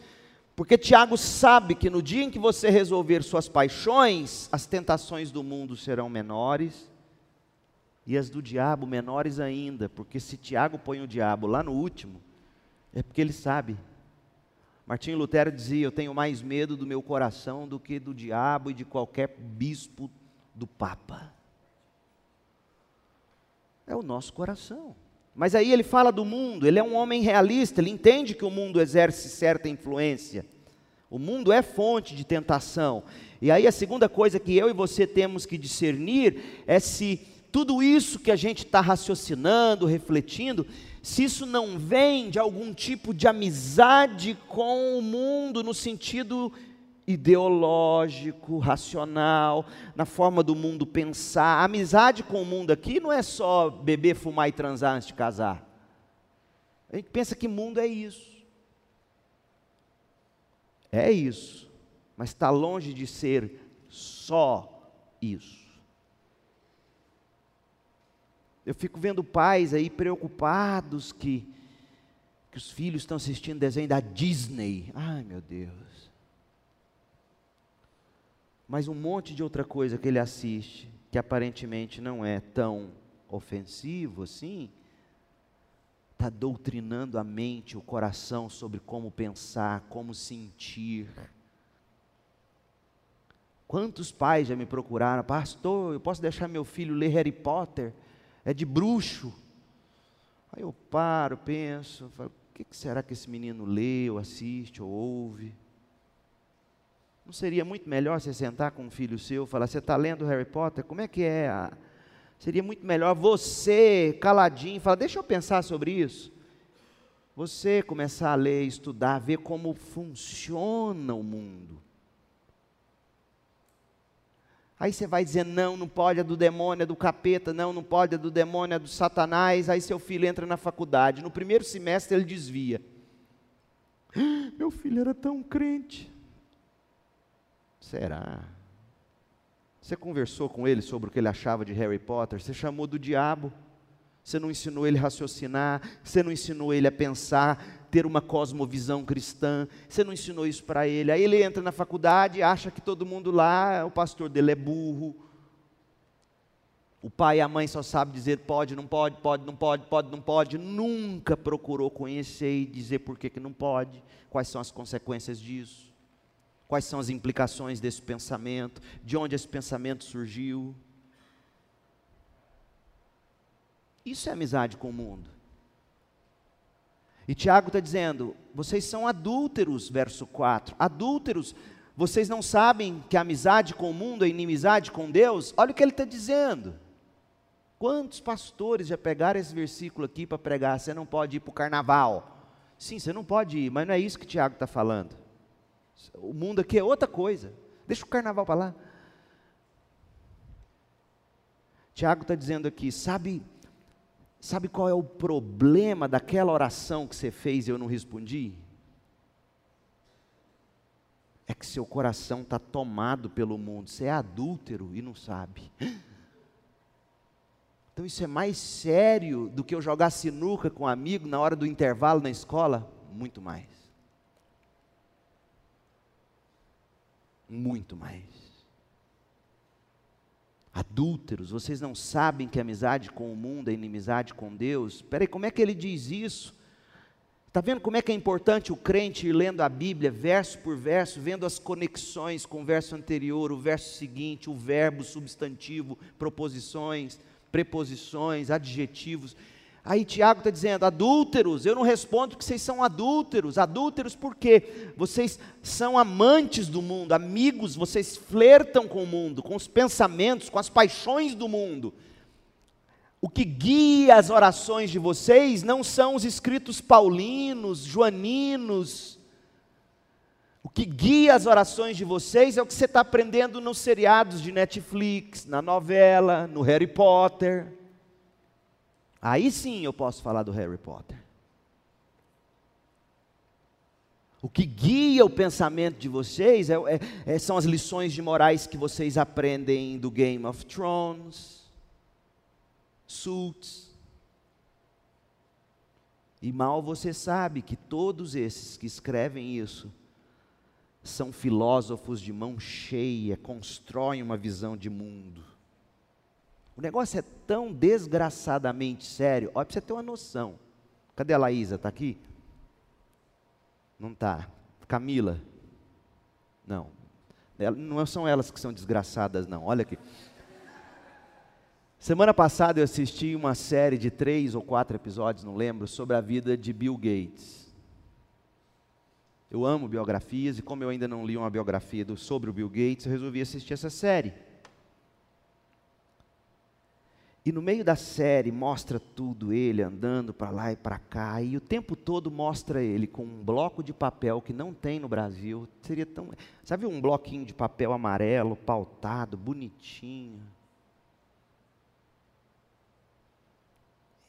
Porque Tiago sabe que no dia em que você resolver suas paixões, as tentações do mundo serão menores e as do diabo menores ainda. Porque se Tiago põe o diabo lá no último, é porque ele sabe. Martinho Lutero dizia: Eu tenho mais medo do meu coração do que do diabo e de qualquer bispo do Papa é o nosso coração. Mas aí ele fala do mundo, ele é um homem realista, ele entende que o mundo exerce certa influência. O mundo é fonte de tentação. E aí a segunda coisa que eu e você temos que discernir é se tudo isso que a gente está raciocinando, refletindo, se isso não vem de algum tipo de amizade com o mundo, no sentido ideológico, racional, na forma do mundo pensar. A amizade com o mundo aqui não é só beber, fumar e transar antes de casar. A gente pensa que mundo é isso. É isso, mas está longe de ser só isso. Eu fico vendo pais aí preocupados que, que os filhos estão assistindo desenho da Disney. Ai meu Deus mas um monte de outra coisa que ele assiste, que aparentemente não é tão ofensivo assim, está doutrinando a mente, o coração sobre como pensar, como sentir. Quantos pais já me procuraram, pastor, eu posso deixar meu filho ler Harry Potter? É de bruxo. Aí eu paro, penso, falo, o que será que esse menino lê, ou assiste, ou ouve? Não seria muito melhor você sentar com um filho seu e falar: Você está lendo Harry Potter? Como é que é? Seria muito melhor você, caladinho, falar: Deixa eu pensar sobre isso. Você começar a ler, estudar, ver como funciona o mundo. Aí você vai dizer: Não, não pode, é do demônio, é do capeta, não, não pode, é do demônio, é do satanás. Aí seu filho entra na faculdade. No primeiro semestre ele desvia. <gasps> Meu filho era tão crente. Será? Você conversou com ele sobre o que ele achava de Harry Potter? Você chamou do diabo? Você não ensinou ele a raciocinar? Você não ensinou ele a pensar, ter uma cosmovisão cristã? Você não ensinou isso para ele? Aí ele entra na faculdade acha que todo mundo lá, o pastor dele é burro. O pai e a mãe só sabem dizer pode, não pode, pode, não pode, pode, não pode. Nunca procurou conhecer e dizer por que, que não pode, quais são as consequências disso. Quais são as implicações desse pensamento? De onde esse pensamento surgiu? Isso é amizade com o mundo. E Tiago está dizendo: vocês são adúlteros, verso 4. Adúlteros, vocês não sabem que a amizade com o mundo é inimizade com Deus? Olha o que ele está dizendo. Quantos pastores já pegaram esse versículo aqui para pregar? Você não pode ir para o carnaval. Sim, você não pode ir, mas não é isso que Tiago está falando. O mundo aqui é outra coisa. Deixa o carnaval para lá. Tiago está dizendo aqui, sabe, sabe qual é o problema daquela oração que você fez e eu não respondi? É que seu coração está tomado pelo mundo. Você é adúltero e não sabe. Então isso é mais sério do que eu jogar sinuca com um amigo na hora do intervalo na escola? Muito mais. muito mais. Adúlteros, vocês não sabem que amizade com o mundo é inimizade com Deus? Espera aí, como é que ele diz isso? Está vendo como é que é importante o crente ir lendo a Bíblia, verso por verso, vendo as conexões com o verso anterior, o verso seguinte, o verbo, substantivo, proposições, preposições, adjetivos. Aí Tiago está dizendo: adúlteros, eu não respondo que vocês são adúlteros. Adúlteros porque vocês são amantes do mundo, amigos, vocês flertam com o mundo, com os pensamentos, com as paixões do mundo. O que guia as orações de vocês não são os escritos paulinos, joaninos. O que guia as orações de vocês é o que você está aprendendo nos seriados de Netflix, na novela, no Harry Potter. Aí sim eu posso falar do Harry Potter. O que guia o pensamento de vocês é, é, é, são as lições de morais que vocês aprendem do Game of Thrones, Sultz. E mal você sabe que todos esses que escrevem isso são filósofos de mão cheia, constroem uma visão de mundo. O negócio é tão desgraçadamente sério, olha para você ter uma noção. Cadê a Laísa? Está aqui? Não está. Camila? Não. Não são elas que são desgraçadas, não. Olha aqui. Semana passada eu assisti uma série de três ou quatro episódios, não lembro, sobre a vida de Bill Gates. Eu amo biografias e como eu ainda não li uma biografia sobre o Bill Gates, eu resolvi assistir essa série. E no meio da série mostra tudo ele andando para lá e para cá, e o tempo todo mostra ele com um bloco de papel que não tem no Brasil. Seria tão. Sabe um bloquinho de papel amarelo, pautado, bonitinho.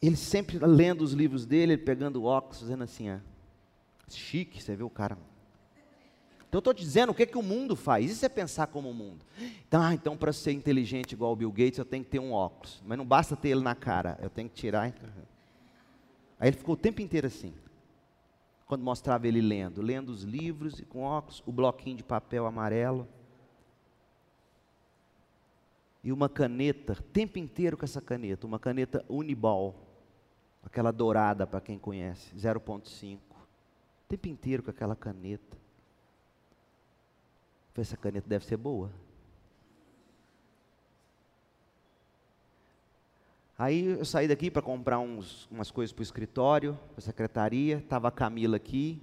Ele sempre lendo os livros dele, ele pegando óculos, fazendo assim, ó. Chique, você vê o cara então eu estou dizendo o que, que o mundo faz. Isso é pensar como o mundo. Então, ah, então para ser inteligente igual o Bill Gates, eu tenho que ter um óculos. Mas não basta ter ele na cara, eu tenho que tirar. Aí ele ficou o tempo inteiro assim. Quando mostrava ele lendo, lendo os livros e com óculos, o bloquinho de papel amarelo. E uma caneta, o tempo inteiro com essa caneta, uma caneta Uniball, aquela dourada para quem conhece, 0.5. O tempo inteiro com aquela caneta. Falei, essa caneta deve ser boa. Aí eu saí daqui para comprar uns, umas coisas para o escritório, para a secretaria. Estava a Camila aqui.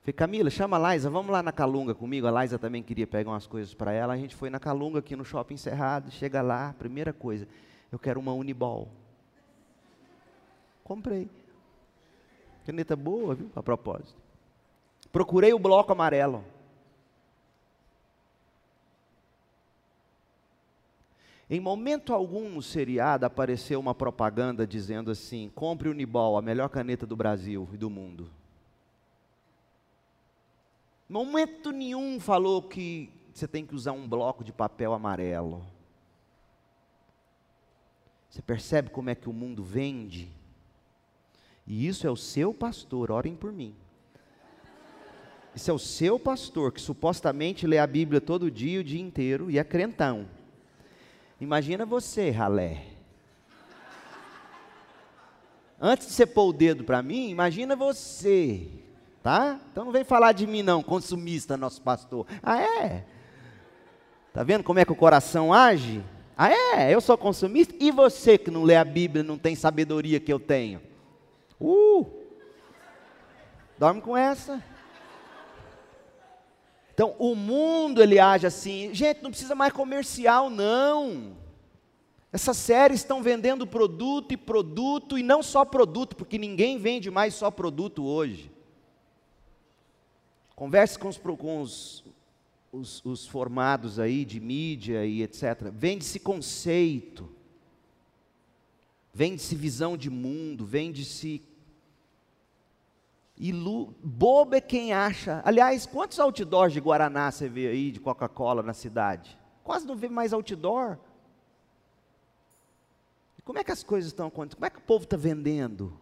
Falei, Camila, chama a Laisa, vamos lá na Calunga comigo. A Laisa também queria pegar umas coisas para ela. A gente foi na Calunga aqui no shopping encerrado. Chega lá, primeira coisa, eu quero uma Uniball. Comprei. Caneta boa, viu? A propósito. Procurei o bloco amarelo. Em momento algum no seriado apareceu uma propaganda dizendo assim: compre o Nibol, a melhor caneta do Brasil e do mundo. Momento nenhum falou que você tem que usar um bloco de papel amarelo. Você percebe como é que o mundo vende? E isso é o seu pastor, orem por mim. Isso é o seu pastor que supostamente lê a Bíblia todo dia, o dia inteiro, e é crentão. Imagina você, ralé. Antes de você pôr o dedo para mim, imagina você, tá? Então não vem falar de mim não, consumista, nosso pastor. Ah, é? Tá vendo como é que o coração age? Ah, é? Eu sou consumista? E você que não lê a Bíblia, não tem sabedoria que eu tenho? Uh! Dorme com essa. Então, o mundo ele age assim. Gente, não precisa mais comercial, não. Essas séries estão vendendo produto e produto, e não só produto, porque ninguém vende mais só produto hoje. Converse com os, com os, os, os formados aí de mídia e etc. Vende-se conceito, vende-se visão de mundo, vende-se Ilu... Bobo é quem acha. Aliás, quantos outdoors de Guaraná você vê aí, de Coca-Cola na cidade? Quase não vê mais outdoor. Como é que as coisas estão acontecendo? Como é que o povo está vendendo?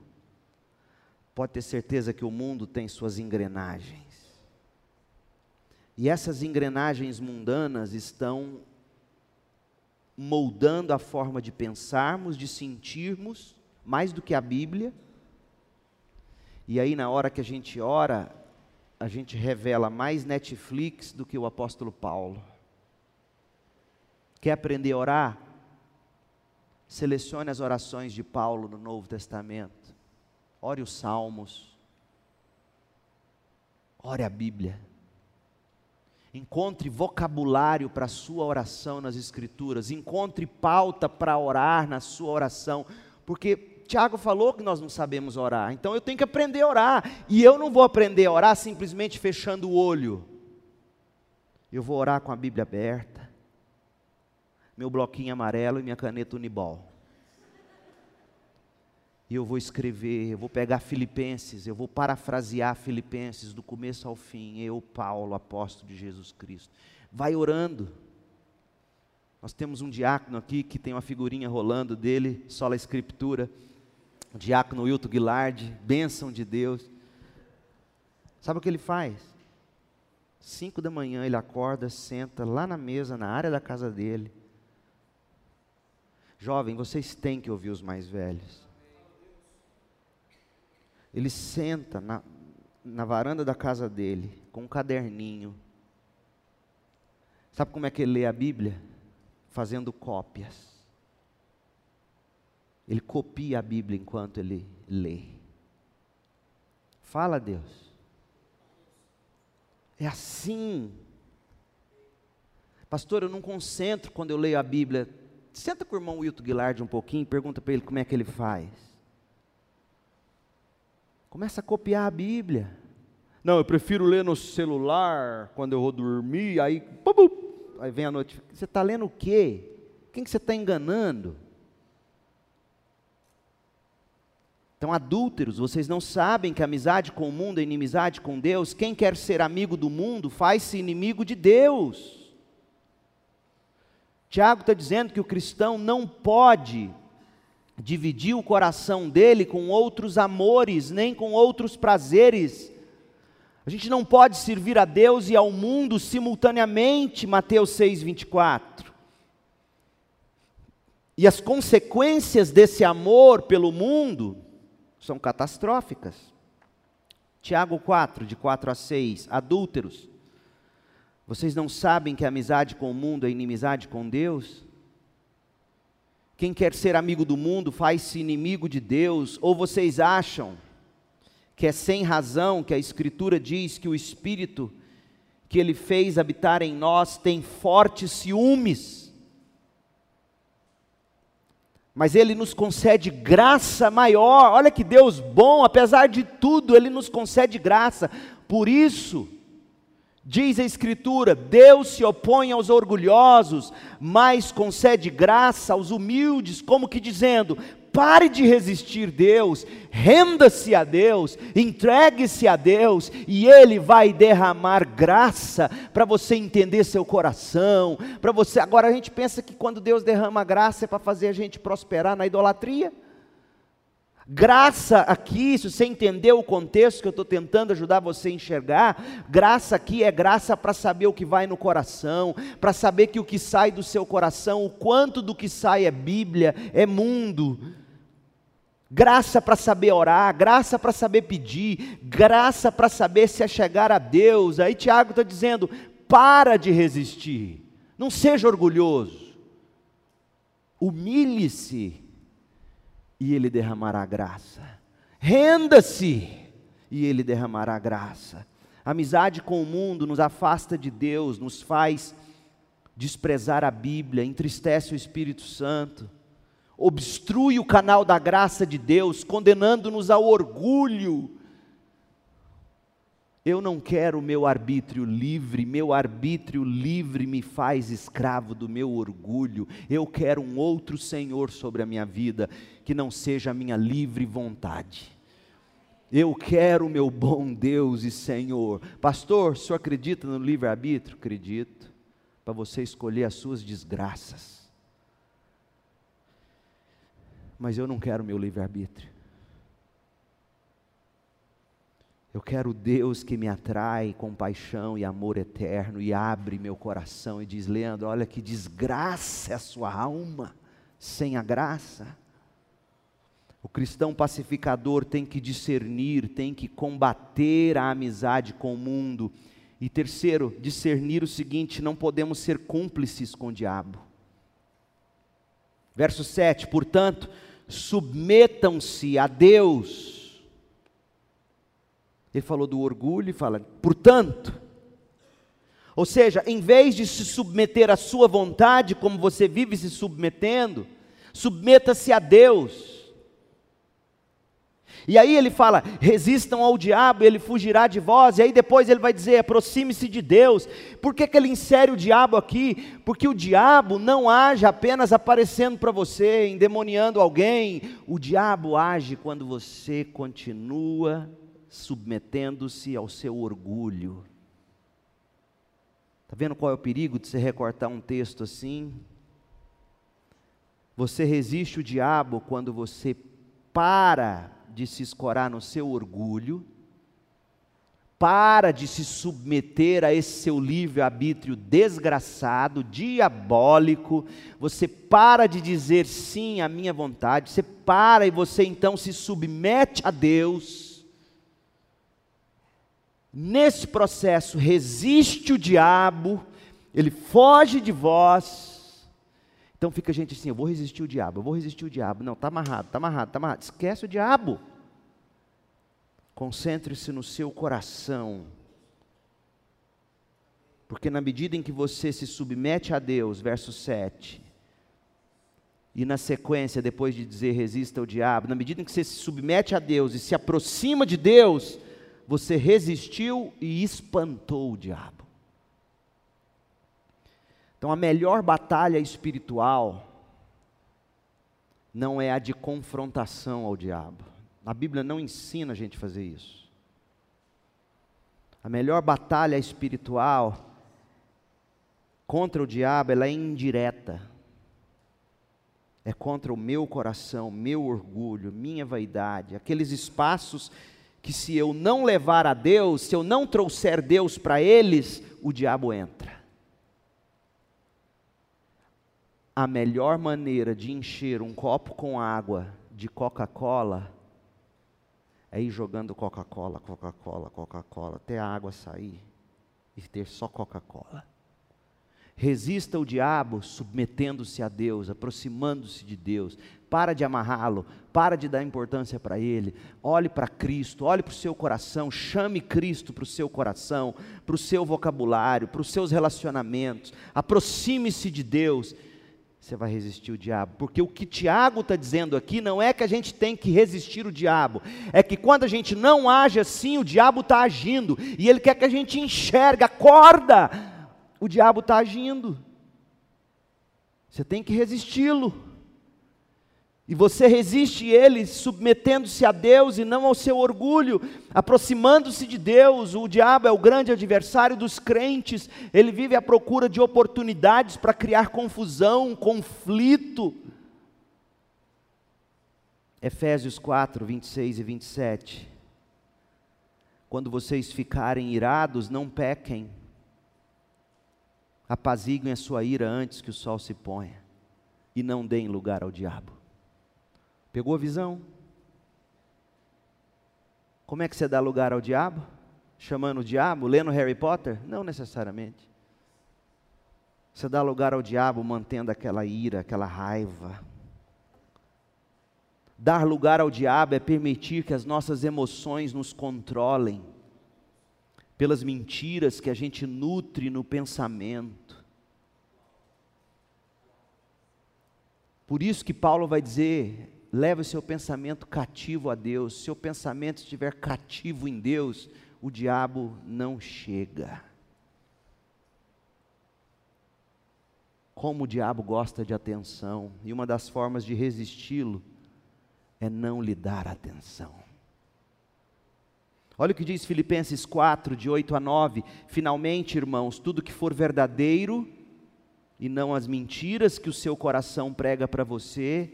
Pode ter certeza que o mundo tem suas engrenagens. E essas engrenagens mundanas estão moldando a forma de pensarmos, de sentirmos, mais do que a Bíblia e aí, na hora que a gente ora, a gente revela mais Netflix do que o apóstolo Paulo. Quer aprender a orar? Selecione as orações de Paulo no Novo Testamento. Ore os Salmos. Ore a Bíblia. Encontre vocabulário para a sua oração nas Escrituras. Encontre pauta para orar na sua oração. Porque Tiago falou que nós não sabemos orar, então eu tenho que aprender a orar. E eu não vou aprender a orar simplesmente fechando o olho. Eu vou orar com a Bíblia aberta, meu bloquinho amarelo e minha caneta Unibol. E eu vou escrever, eu vou pegar Filipenses, eu vou parafrasear Filipenses do começo ao fim. Eu, Paulo, apóstolo de Jesus Cristo. Vai orando. Nós temos um diácono aqui que tem uma figurinha rolando dele, sola a escritura. Diácono Wilton Guilard, bênção de Deus. Sabe o que ele faz? Cinco da manhã ele acorda, senta lá na mesa, na área da casa dele. Jovem, vocês têm que ouvir os mais velhos. Ele senta na, na varanda da casa dele, com um caderninho. Sabe como é que ele lê a Bíblia? Fazendo cópias. Ele copia a Bíblia enquanto ele lê. Fala, Deus. É assim. Pastor, eu não concentro quando eu leio a Bíblia. Senta com o irmão Wilton Guilherme um pouquinho e pergunta para ele como é que ele faz. Começa a copiar a Bíblia. Não, eu prefiro ler no celular quando eu vou dormir, aí, aí vem a notificação. Você está lendo o quê? Quem que você está enganando? Então, adúlteros, vocês não sabem que amizade com o mundo é inimizade com Deus? Quem quer ser amigo do mundo faz-se inimigo de Deus. Tiago está dizendo que o cristão não pode dividir o coração dele com outros amores, nem com outros prazeres. A gente não pode servir a Deus e ao mundo simultaneamente, Mateus 6, 24. E as consequências desse amor pelo mundo são catastróficas. Tiago 4, de 4 a 6, adúlteros. Vocês não sabem que a amizade com o mundo é inimizade com Deus? Quem quer ser amigo do mundo faz-se inimigo de Deus, ou vocês acham que é sem razão que a Escritura diz que o Espírito que Ele fez habitar em nós tem fortes ciúmes? Mas Ele nos concede graça maior. Olha que Deus bom, apesar de tudo, Ele nos concede graça. Por isso, diz a Escritura: Deus se opõe aos orgulhosos, mas concede graça aos humildes, como que dizendo: Pare de resistir Deus, renda-se a Deus, entregue-se a Deus, e Ele vai derramar graça para você entender seu coração, para você. Agora a gente pensa que quando Deus derrama graça é para fazer a gente prosperar na idolatria. Graça aqui, se você entender o contexto que eu estou tentando ajudar você a enxergar, graça aqui é graça para saber o que vai no coração, para saber que o que sai do seu coração, o quanto do que sai é Bíblia, é mundo graça para saber orar, graça para saber pedir, graça para saber se achegar a Deus. Aí Tiago está dizendo: para de resistir, não seja orgulhoso, humilhe-se e Ele derramará graça, renda-se e Ele derramará graça. amizade com o mundo nos afasta de Deus, nos faz desprezar a Bíblia, entristece o Espírito Santo obstrui o canal da graça de Deus, condenando-nos ao orgulho. Eu não quero meu arbítrio livre, meu arbítrio livre me faz escravo do meu orgulho. Eu quero um outro Senhor sobre a minha vida, que não seja a minha livre vontade. Eu quero o meu bom Deus e Senhor. Pastor, o senhor acredita no livre-arbítrio? Acredito. Para você escolher as suas desgraças mas eu não quero meu livre-arbítrio. Eu quero Deus que me atrai com paixão e amor eterno e abre meu coração e diz: Leandro, olha que desgraça é a sua alma sem a graça. O cristão pacificador tem que discernir, tem que combater a amizade com o mundo. E terceiro, discernir o seguinte: não podemos ser cúmplices com o diabo. Verso 7: portanto, submetam-se a Deus. Ele falou do orgulho e fala, portanto, ou seja, em vez de se submeter à sua vontade, como você vive se submetendo, submeta-se a Deus. E aí ele fala: resistam ao diabo, ele fugirá de vós. E aí depois ele vai dizer: aproxime-se de Deus. Por que, que ele insere o diabo aqui? Porque o diabo não age apenas aparecendo para você, endemoniando alguém. O diabo age quando você continua submetendo-se ao seu orgulho. Está vendo qual é o perigo de você recortar um texto assim? Você resiste o diabo quando você para de se escorar no seu orgulho, para de se submeter a esse seu livre-arbítrio desgraçado, diabólico, você para de dizer sim à minha vontade, você para e você então se submete a Deus. Nesse processo, resiste o diabo, ele foge de vós, então fica a gente assim, eu vou resistir o diabo, eu vou resistir o diabo. Não, está amarrado, está amarrado, está amarrado. Esquece o diabo. Concentre-se no seu coração. Porque na medida em que você se submete a Deus, verso 7, e na sequência, depois de dizer resista ao diabo, na medida em que você se submete a Deus e se aproxima de Deus, você resistiu e espantou o diabo. Então, a melhor batalha espiritual não é a de confrontação ao diabo. A Bíblia não ensina a gente a fazer isso. A melhor batalha espiritual contra o diabo, ela é indireta. É contra o meu coração, meu orgulho, minha vaidade, aqueles espaços que se eu não levar a Deus, se eu não trouxer Deus para eles, o diabo entra. a melhor maneira de encher um copo com água de Coca-Cola é ir jogando Coca-Cola, Coca-Cola, Coca-Cola, até a água sair e ter só Coca-Cola. Resista o diabo submetendo-se a Deus, aproximando-se de Deus. Para de amarrá-lo, para de dar importância para ele. Olhe para Cristo, olhe para o seu coração, chame Cristo para o seu coração, para o seu vocabulário, para os seus relacionamentos. Aproxime-se de Deus você vai resistir o diabo. Porque o que Tiago está dizendo aqui não é que a gente tem que resistir o diabo, é que quando a gente não age assim, o diabo está agindo, e ele quer que a gente enxergue, acorda, o diabo está agindo. Você tem que resisti-lo. E você resiste ele submetendo-se a Deus e não ao seu orgulho, aproximando-se de Deus. O diabo é o grande adversário dos crentes, ele vive à procura de oportunidades para criar confusão, conflito. Efésios 4, 26 e 27. Quando vocês ficarem irados, não pequem, apaziguem a sua ira antes que o sol se ponha, e não deem lugar ao diabo. Pegou a visão? Como é que você dá lugar ao diabo? Chamando o diabo, lendo Harry Potter? Não necessariamente. Você dá lugar ao diabo mantendo aquela ira, aquela raiva. Dar lugar ao diabo é permitir que as nossas emoções nos controlem, pelas mentiras que a gente nutre no pensamento. Por isso que Paulo vai dizer leve o seu pensamento cativo a Deus. Se o seu pensamento estiver cativo em Deus, o diabo não chega. Como o diabo gosta de atenção, e uma das formas de resisti-lo é não lhe dar atenção. Olha o que diz Filipenses 4, de 8 a 9. Finalmente, irmãos, tudo que for verdadeiro, e não as mentiras que o seu coração prega para você,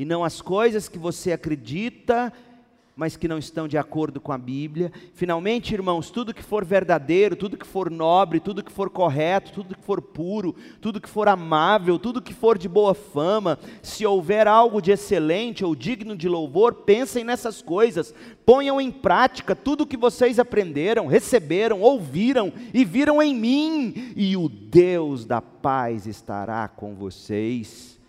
e não as coisas que você acredita, mas que não estão de acordo com a Bíblia. Finalmente, irmãos, tudo que for verdadeiro, tudo que for nobre, tudo que for correto, tudo que for puro, tudo que for amável, tudo que for de boa fama, se houver algo de excelente ou digno de louvor, pensem nessas coisas, ponham em prática tudo o que vocês aprenderam, receberam, ouviram e viram em mim, e o Deus da paz estará com vocês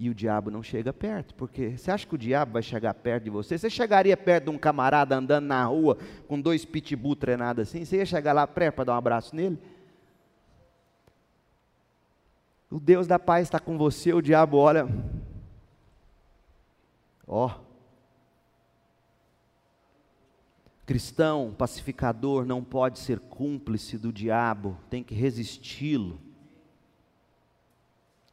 e o diabo não chega perto, porque você acha que o diabo vai chegar perto de você? Você chegaria perto de um camarada andando na rua com dois pitbull treinados assim? Você ia chegar lá perto para dar um abraço nele? O Deus da paz está com você, o diabo olha. Ó. Oh. Cristão, pacificador, não pode ser cúmplice do diabo, tem que resisti-lo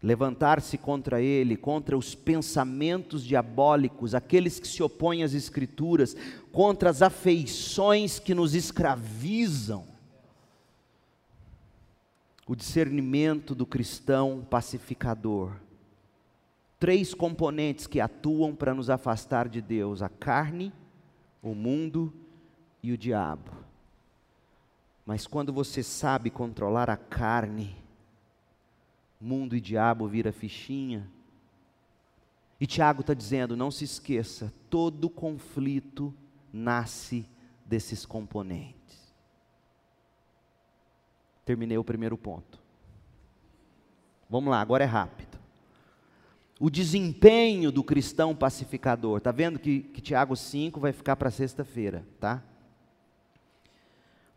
levantar-se contra ele, contra os pensamentos diabólicos, aqueles que se opõem às Escrituras, contra as afeições que nos escravizam. o discernimento do cristão pacificador. Três componentes que atuam para nos afastar de Deus: a carne, o mundo e o diabo. Mas quando você sabe controlar a carne, mundo e diabo vira fichinha. E Tiago está dizendo: não se esqueça, todo conflito nasce desses componentes. Terminei o primeiro ponto. Vamos lá, agora é rápido. O desempenho do cristão pacificador. Está vendo que, que Tiago 5 vai ficar para sexta-feira, tá?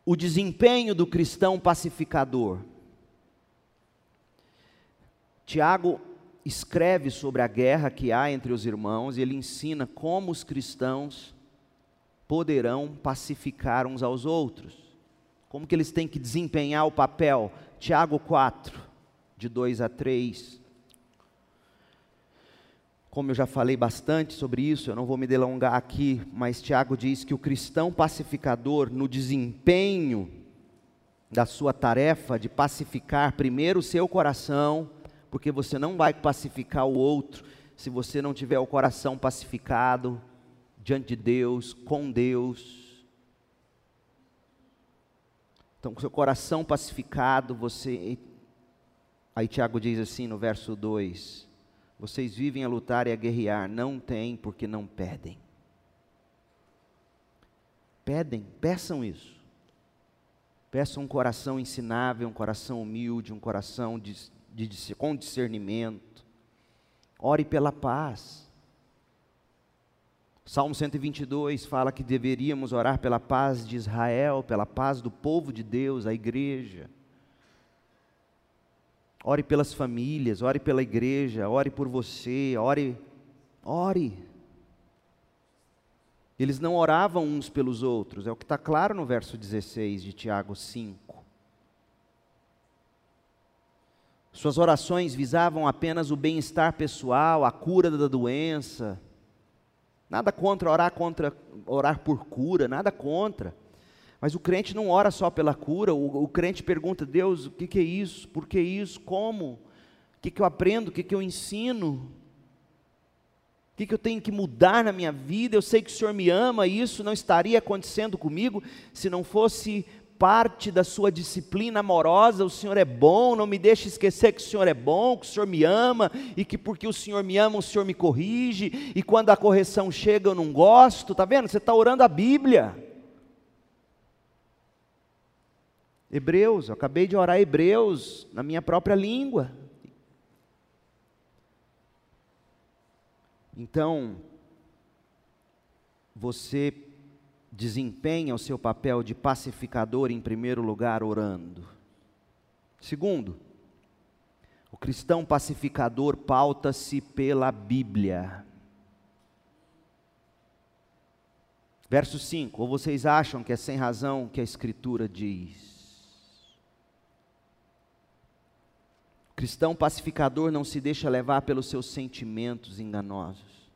O desempenho do cristão pacificador. Tiago escreve sobre a guerra que há entre os irmãos e ele ensina como os cristãos poderão pacificar uns aos outros. Como que eles têm que desempenhar o papel? Tiago 4, de 2 a 3. Como eu já falei bastante sobre isso, eu não vou me delongar aqui, mas Tiago diz que o cristão pacificador, no desempenho da sua tarefa de pacificar primeiro o seu coração, porque você não vai pacificar o outro se você não tiver o coração pacificado diante de Deus, com Deus. Então, com seu coração pacificado, você. Aí Tiago diz assim no verso 2: Vocês vivem a lutar e a guerrear, não têm porque não pedem. Pedem, peçam isso. Peçam um coração ensinável, um coração humilde, um coração de, de, com discernimento. Ore pela paz. Salmo 122 fala que deveríamos orar pela paz de Israel, pela paz do povo de Deus, a igreja. Ore pelas famílias, ore pela igreja, ore por você, ore, ore. Eles não oravam uns pelos outros, é o que está claro no verso 16 de Tiago 5. Suas orações visavam apenas o bem-estar pessoal, a cura da doença, Nada contra orar contra orar por cura, nada contra. Mas o crente não ora só pela cura, o, o crente pergunta: Deus, o que, que, é isso? Por que isso? Como? O que, que eu aprendo? O que, que eu ensino? O que, que eu tenho que mudar na minha vida? Eu sei que o Senhor me ama e isso não estaria acontecendo comigo se não fosse parte da sua disciplina amorosa, o Senhor é bom, não me deixe esquecer que o Senhor é bom, que o Senhor me ama e que porque o Senhor me ama, o Senhor me corrige, e quando a correção chega eu não gosto, está vendo? Você está orando a Bíblia. Hebreus, eu acabei de orar Hebreus na minha própria língua. Então, você desempenha o seu papel de pacificador, em primeiro lugar, orando. Segundo, o cristão pacificador pauta-se pela Bíblia. Verso 5: Ou vocês acham que é sem razão que a Escritura diz? O cristão pacificador não se deixa levar pelos seus sentimentos enganosos.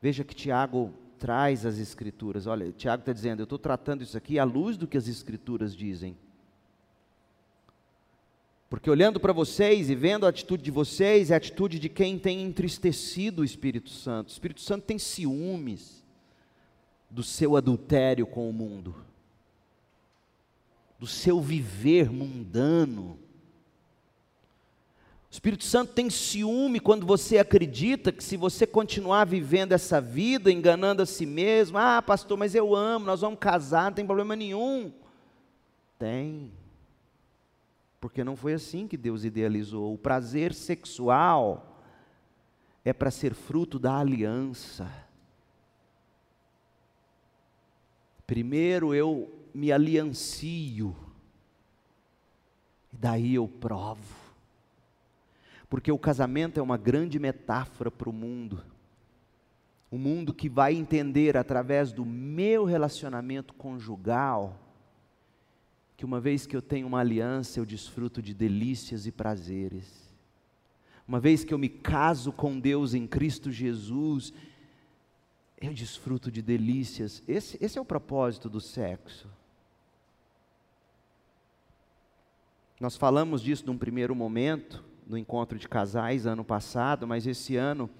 Veja que Tiago traz as Escrituras. Olha, Tiago está dizendo: eu estou tratando isso aqui à luz do que as Escrituras dizem. Porque olhando para vocês e vendo a atitude de vocês, é a atitude de quem tem entristecido o Espírito Santo. O Espírito Santo tem ciúmes do seu adultério com o mundo, do seu viver mundano o Espírito Santo tem ciúme quando você acredita que se você continuar vivendo essa vida, enganando a si mesmo, ah, pastor, mas eu amo, nós vamos casar, não tem problema nenhum. Tem. Porque não foi assim que Deus idealizou. O prazer sexual é para ser fruto da aliança. Primeiro eu me aliancio, e daí eu provo porque o casamento é uma grande metáfora para o mundo. O mundo que vai entender através do meu relacionamento conjugal que uma vez que eu tenho uma aliança, eu desfruto de delícias e prazeres. Uma vez que eu me caso com Deus em Cristo Jesus, eu desfruto de delícias. Esse, esse é o propósito do sexo. Nós falamos disso num primeiro momento, no encontro de casais ano passado, mas esse ano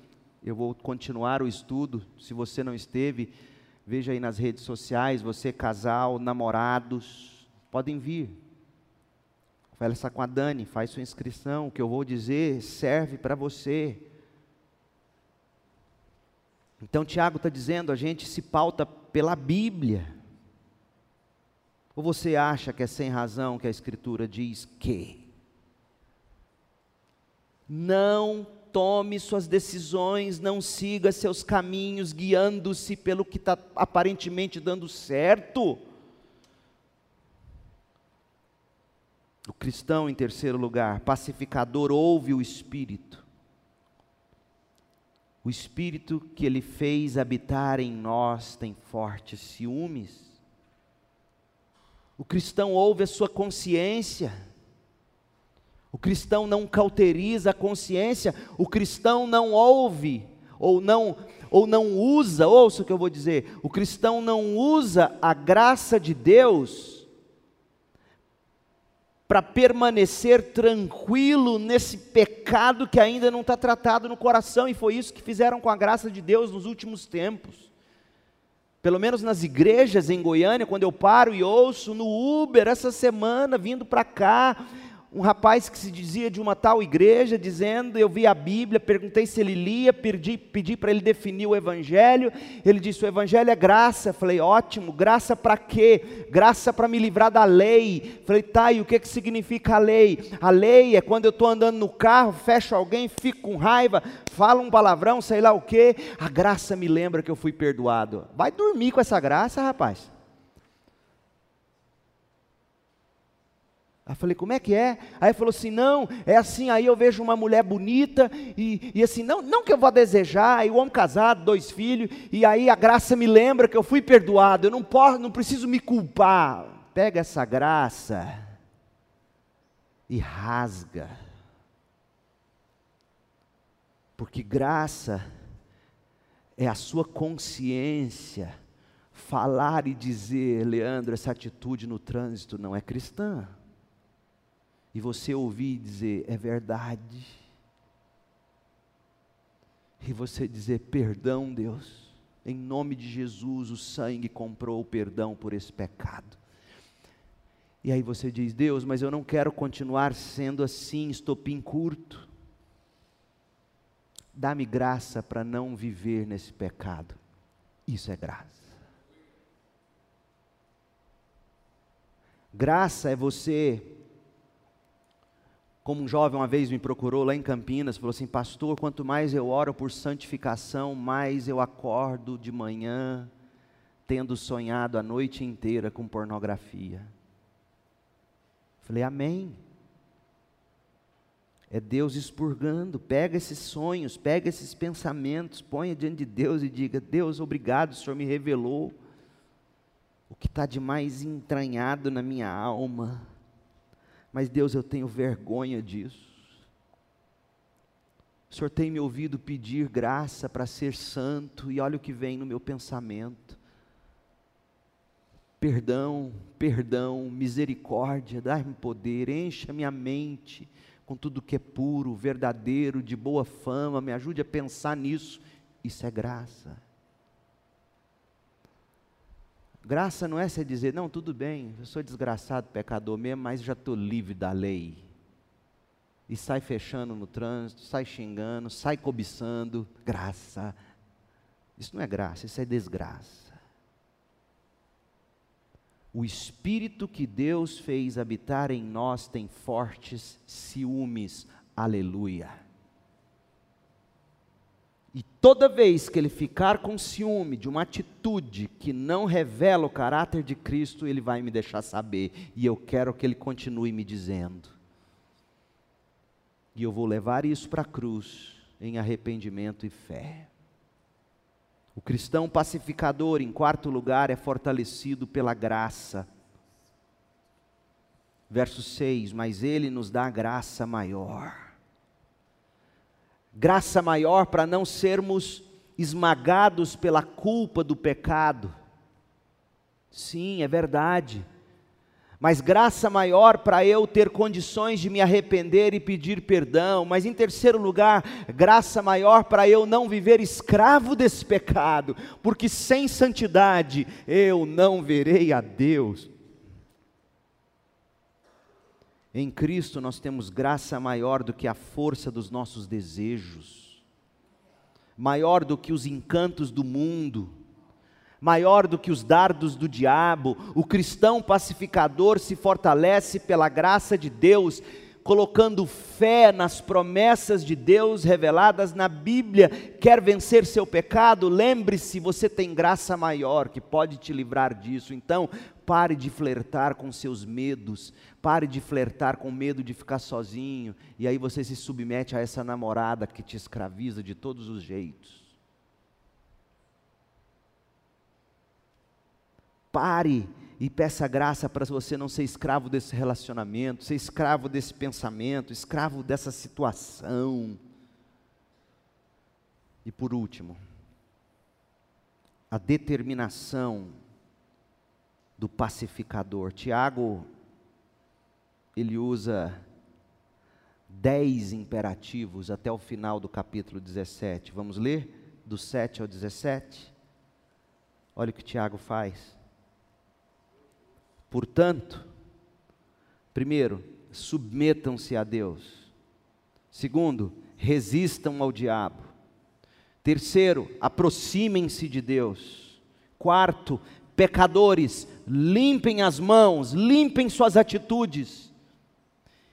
eu vou continuar o estudo. Se você não esteve, veja aí nas redes sociais, você casal, namorados, podem vir. Conversa com a Dani, faz sua inscrição. O que eu vou dizer serve para você. Então, Tiago está dizendo: a gente se pauta pela Bíblia. Ou você acha que é sem razão que a Escritura diz que? Não tome suas decisões, não siga seus caminhos guiando-se pelo que está aparentemente dando certo. O cristão, em terceiro lugar, pacificador, ouve o Espírito. O Espírito que ele fez habitar em nós tem fortes ciúmes. O cristão ouve a sua consciência. O cristão não cauteriza a consciência, o cristão não ouve ou não ou não usa, ouça o que eu vou dizer, o cristão não usa a graça de Deus para permanecer tranquilo nesse pecado que ainda não está tratado no coração, e foi isso que fizeram com a graça de Deus nos últimos tempos. Pelo menos nas igrejas em Goiânia, quando eu paro e ouço no Uber essa semana, vindo para cá, um rapaz que se dizia de uma tal igreja, dizendo: Eu vi a Bíblia, perguntei se ele lia, pedi, pedi para ele definir o Evangelho. Ele disse: O Evangelho é graça. Falei: Ótimo, graça para quê? Graça para me livrar da lei. Falei: Tá, e o que, que significa a lei? A lei é quando eu estou andando no carro, fecho alguém, fico com raiva, falo um palavrão, sei lá o quê. A graça me lembra que eu fui perdoado. Vai dormir com essa graça, rapaz. Aí falei, como é que é? Aí falou assim, não, é assim, aí eu vejo uma mulher bonita, e, e assim, não, não que eu vou desejar, e o homem casado, dois filhos, e aí a graça me lembra que eu fui perdoado, eu não posso, não preciso me culpar. Pega essa graça e rasga. Porque graça é a sua consciência falar e dizer, Leandro, essa atitude no trânsito não é cristã e você ouvir dizer, é verdade. E você dizer, perdão, Deus, em nome de Jesus, o sangue comprou o perdão por esse pecado. E aí você diz, Deus, mas eu não quero continuar sendo assim, estopim curto. Dá-me graça para não viver nesse pecado. Isso é graça. Graça é você como um jovem uma vez me procurou lá em Campinas, falou assim: Pastor, quanto mais eu oro por santificação, mais eu acordo de manhã tendo sonhado a noite inteira com pornografia. Falei: Amém. É Deus expurgando. Pega esses sonhos, pega esses pensamentos, ponha diante de Deus e diga: Deus, obrigado, o Senhor me revelou o que está de mais entranhado na minha alma mas Deus, eu tenho vergonha disso. O Senhor tem me ouvido pedir graça para ser santo, e olha o que vem no meu pensamento. Perdão, perdão, misericórdia, dá-me poder, encha minha mente com tudo que é puro, verdadeiro, de boa fama, me ajude a pensar nisso. Isso é graça. Graça não é você dizer, não, tudo bem, eu sou desgraçado, pecador mesmo, mas já estou livre da lei. E sai fechando no trânsito, sai xingando, sai cobiçando. Graça. Isso não é graça, isso é desgraça. O espírito que Deus fez habitar em nós tem fortes ciúmes. Aleluia. E toda vez que ele ficar com ciúme de uma atitude que não revela o caráter de Cristo, ele vai me deixar saber. E eu quero que ele continue me dizendo. E eu vou levar isso para a cruz em arrependimento e fé. O cristão pacificador, em quarto lugar, é fortalecido pela graça. Verso 6: Mas ele nos dá graça maior graça maior para não sermos esmagados pela culpa do pecado. Sim, é verdade. mas graça maior para eu ter condições de me arrepender e pedir perdão, mas em terceiro lugar, graça maior para eu não viver escravo desse pecado, porque sem santidade eu não verei a Deus. Em Cristo nós temos graça maior do que a força dos nossos desejos, maior do que os encantos do mundo maior do que os dardos do diabo. O cristão pacificador se fortalece pela graça de Deus, colocando fé nas promessas de Deus reveladas na Bíblia. Quer vencer seu pecado? Lembre-se, você tem graça maior que pode te livrar disso. Então, pare de flertar com seus medos, pare de flertar com medo de ficar sozinho, e aí você se submete a essa namorada que te escraviza de todos os jeitos. Pare e peça graça para você não ser escravo desse relacionamento, ser escravo desse pensamento, escravo dessa situação. E por último, a determinação do pacificador. Tiago, ele usa dez imperativos até o final do capítulo 17. Vamos ler? Do 7 ao 17. Olha o que Tiago faz. Portanto, primeiro, submetam-se a Deus. Segundo, resistam ao diabo. Terceiro, aproximem-se de Deus. Quarto, pecadores, limpem as mãos, limpem suas atitudes.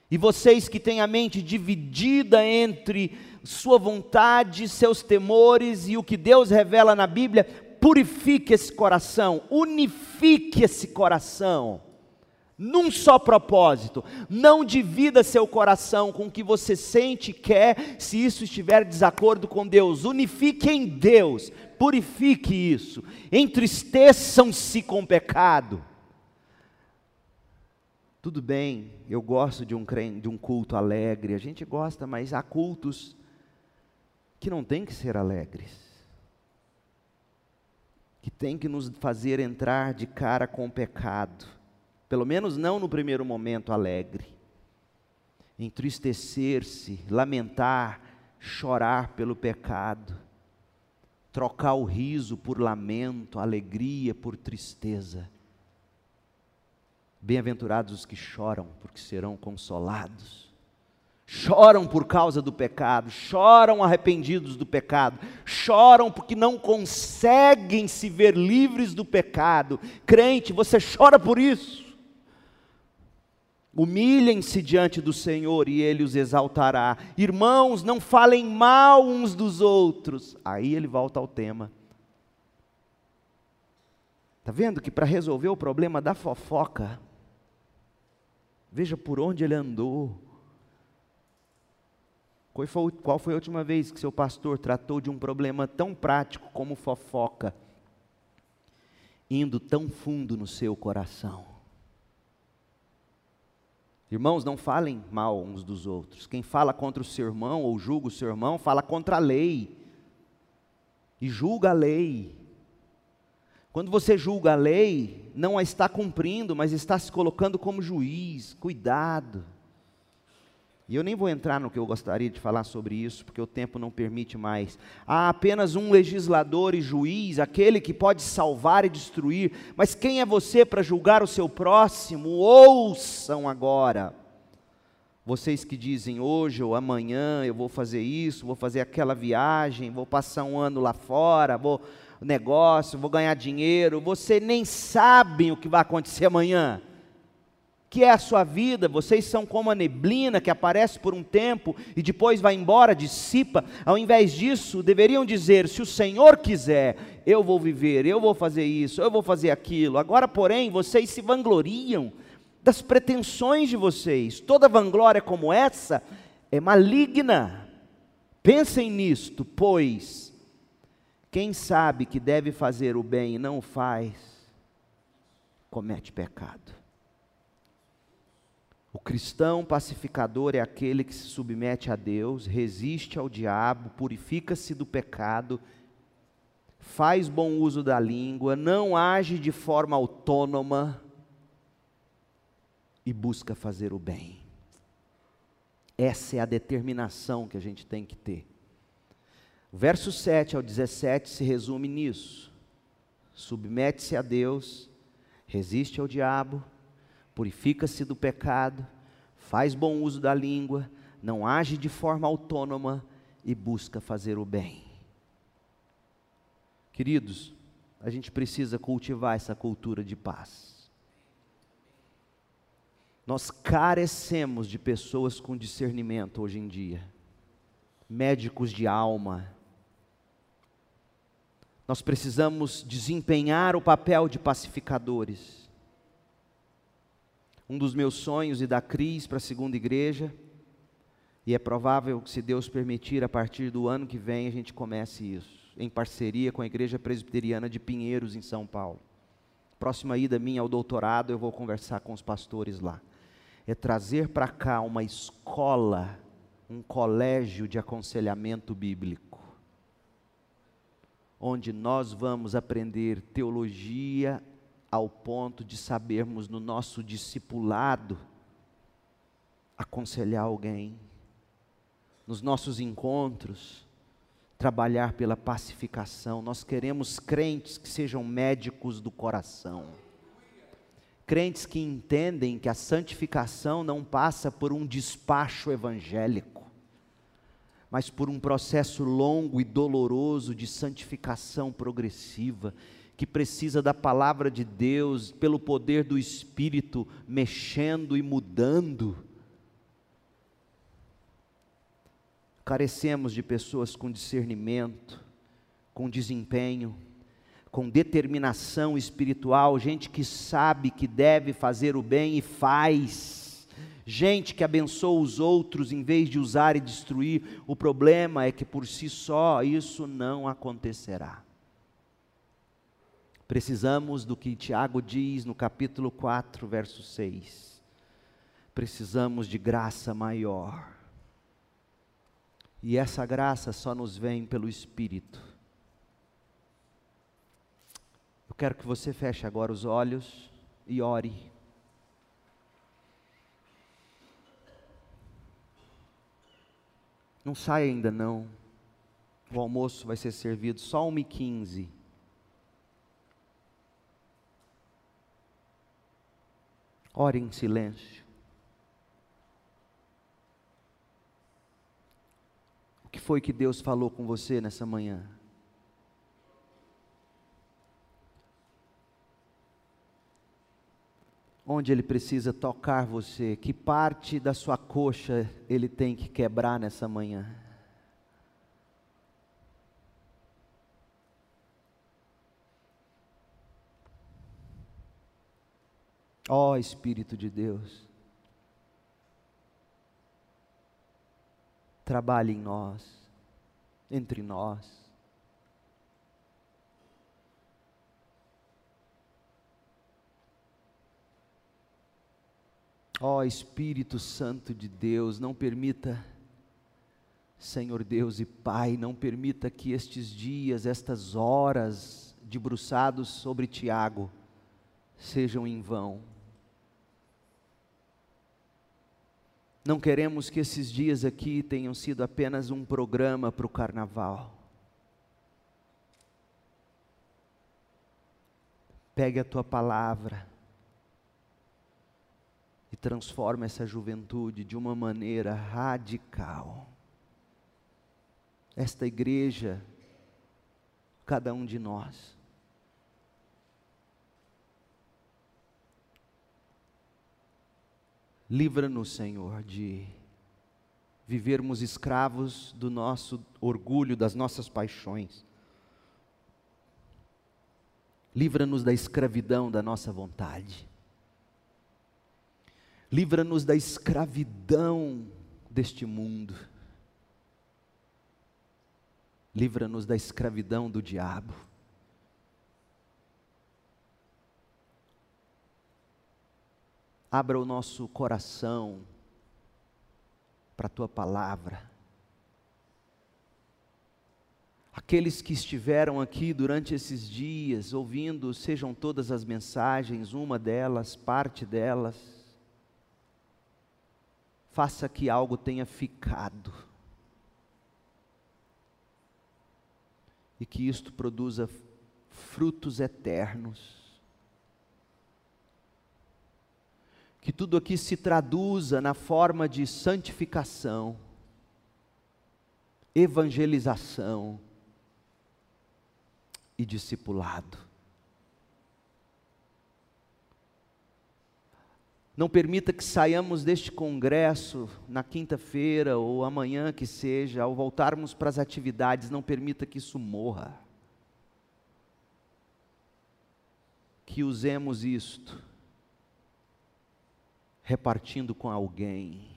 E vocês que têm a mente dividida entre sua vontade, seus temores e o que Deus revela na Bíblia, purifique esse coração, unifique esse coração, num só propósito. Não divida seu coração com o que você sente e quer, se isso estiver em desacordo com Deus. Unifique em Deus, purifique isso. Entristeçam-se com o pecado. Tudo bem, eu gosto de um, de um culto alegre, a gente gosta, mas há cultos que não tem que ser alegres que tem que nos fazer entrar de cara com o pecado, pelo menos não no primeiro momento alegre. Entristecer-se, lamentar, chorar pelo pecado, trocar o riso por lamento, alegria por tristeza. Bem-aventurados os que choram, porque serão consolados choram por causa do pecado, choram arrependidos do pecado, choram porque não conseguem se ver livres do pecado. Crente, você chora por isso. Humilhem-se diante do Senhor e Ele os exaltará. Irmãos, não falem mal uns dos outros. Aí ele volta ao tema. Está vendo que para resolver o problema da fofoca, veja por onde ele andou qual foi a última vez que seu pastor tratou de um problema tão prático como fofoca, indo tão fundo no seu coração? Irmãos, não falem mal uns dos outros. Quem fala contra o seu irmão ou julga o seu irmão, fala contra a lei. E julga a lei. Quando você julga a lei, não a está cumprindo, mas está se colocando como juiz. Cuidado. E eu nem vou entrar no que eu gostaria de falar sobre isso, porque o tempo não permite mais. Há apenas um legislador e juiz, aquele que pode salvar e destruir. Mas quem é você para julgar o seu próximo? Ouçam agora. Vocês que dizem hoje ou amanhã eu vou fazer isso, vou fazer aquela viagem, vou passar um ano lá fora, vou negócio, vou ganhar dinheiro, você nem sabem o que vai acontecer amanhã que é a sua vida, vocês são como a neblina que aparece por um tempo e depois vai embora, dissipa. Ao invés disso, deveriam dizer: se o Senhor quiser, eu vou viver, eu vou fazer isso, eu vou fazer aquilo. Agora, porém, vocês se vangloriam das pretensões de vocês. Toda vanglória como essa é maligna. Pensem nisto, pois quem sabe que deve fazer o bem e não o faz, comete pecado. O cristão pacificador é aquele que se submete a Deus, resiste ao diabo, purifica-se do pecado, faz bom uso da língua, não age de forma autônoma, e busca fazer o bem. Essa é a determinação que a gente tem que ter. Verso 7 ao 17 se resume nisso. Submete-se a Deus, resiste ao diabo, purifica-se do pecado, faz bom uso da língua, não age de forma autônoma e busca fazer o bem. Queridos, a gente precisa cultivar essa cultura de paz. Nós carecemos de pessoas com discernimento hoje em dia, médicos de alma. Nós precisamos desempenhar o papel de pacificadores. Um dos meus sonhos e da Cris para a segunda igreja, e é provável que, se Deus permitir, a partir do ano que vem a gente comece isso em parceria com a Igreja Presbiteriana de Pinheiros, em São Paulo. Próxima ida minha ao doutorado, eu vou conversar com os pastores lá. É trazer para cá uma escola, um colégio de aconselhamento bíblico, onde nós vamos aprender teologia ao ponto de sabermos no nosso discipulado aconselhar alguém, nos nossos encontros, trabalhar pela pacificação. Nós queremos crentes que sejam médicos do coração. Crentes que entendem que a santificação não passa por um despacho evangélico, mas por um processo longo e doloroso de santificação progressiva, que precisa da palavra de Deus, pelo poder do Espírito, mexendo e mudando Carecemos de pessoas com discernimento, com desempenho, com determinação espiritual, gente que sabe que deve fazer o bem e faz. Gente que abençoa os outros em vez de usar e destruir. O problema é que por si só isso não acontecerá. Precisamos do que Tiago diz no capítulo 4, verso 6. Precisamos de graça maior e essa graça só nos vem pelo Espírito. Eu quero que você feche agora os olhos e ore. Não sai ainda não. O almoço vai ser servido só 1h15. Ore em silêncio. que foi que Deus falou com você nessa manhã? Onde Ele precisa tocar você? Que parte da sua coxa Ele tem que quebrar nessa manhã? Ó oh, Espírito de Deus. trabalhe em nós, entre nós. Ó oh, Espírito Santo de Deus, não permita, Senhor Deus e Pai, não permita que estes dias, estas horas debruçados sobre Tiago, sejam em vão. Não queremos que esses dias aqui tenham sido apenas um programa para o carnaval. Pegue a tua palavra transforma essa juventude de uma maneira radical. Esta igreja, cada um de nós, Livra-nos, Senhor, de vivermos escravos do nosso orgulho, das nossas paixões. Livra-nos da escravidão da nossa vontade. Livra-nos da escravidão deste mundo. Livra-nos da escravidão do diabo. Abra o nosso coração para a tua palavra. Aqueles que estiveram aqui durante esses dias, ouvindo, sejam todas as mensagens, uma delas, parte delas, faça que algo tenha ficado. E que isto produza frutos eternos. Que tudo aqui se traduza na forma de santificação, evangelização e discipulado. Não permita que saiamos deste congresso na quinta-feira ou amanhã que seja, ao voltarmos para as atividades, não permita que isso morra. Que usemos isto repartindo com alguém.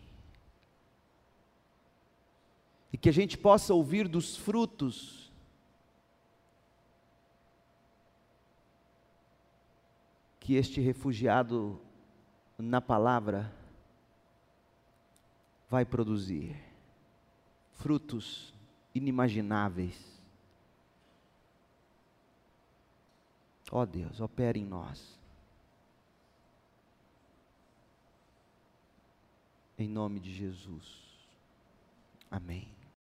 E que a gente possa ouvir dos frutos que este refugiado na palavra vai produzir frutos inimagináveis. Ó oh Deus, opere em nós. Em nome de Jesus. Amém.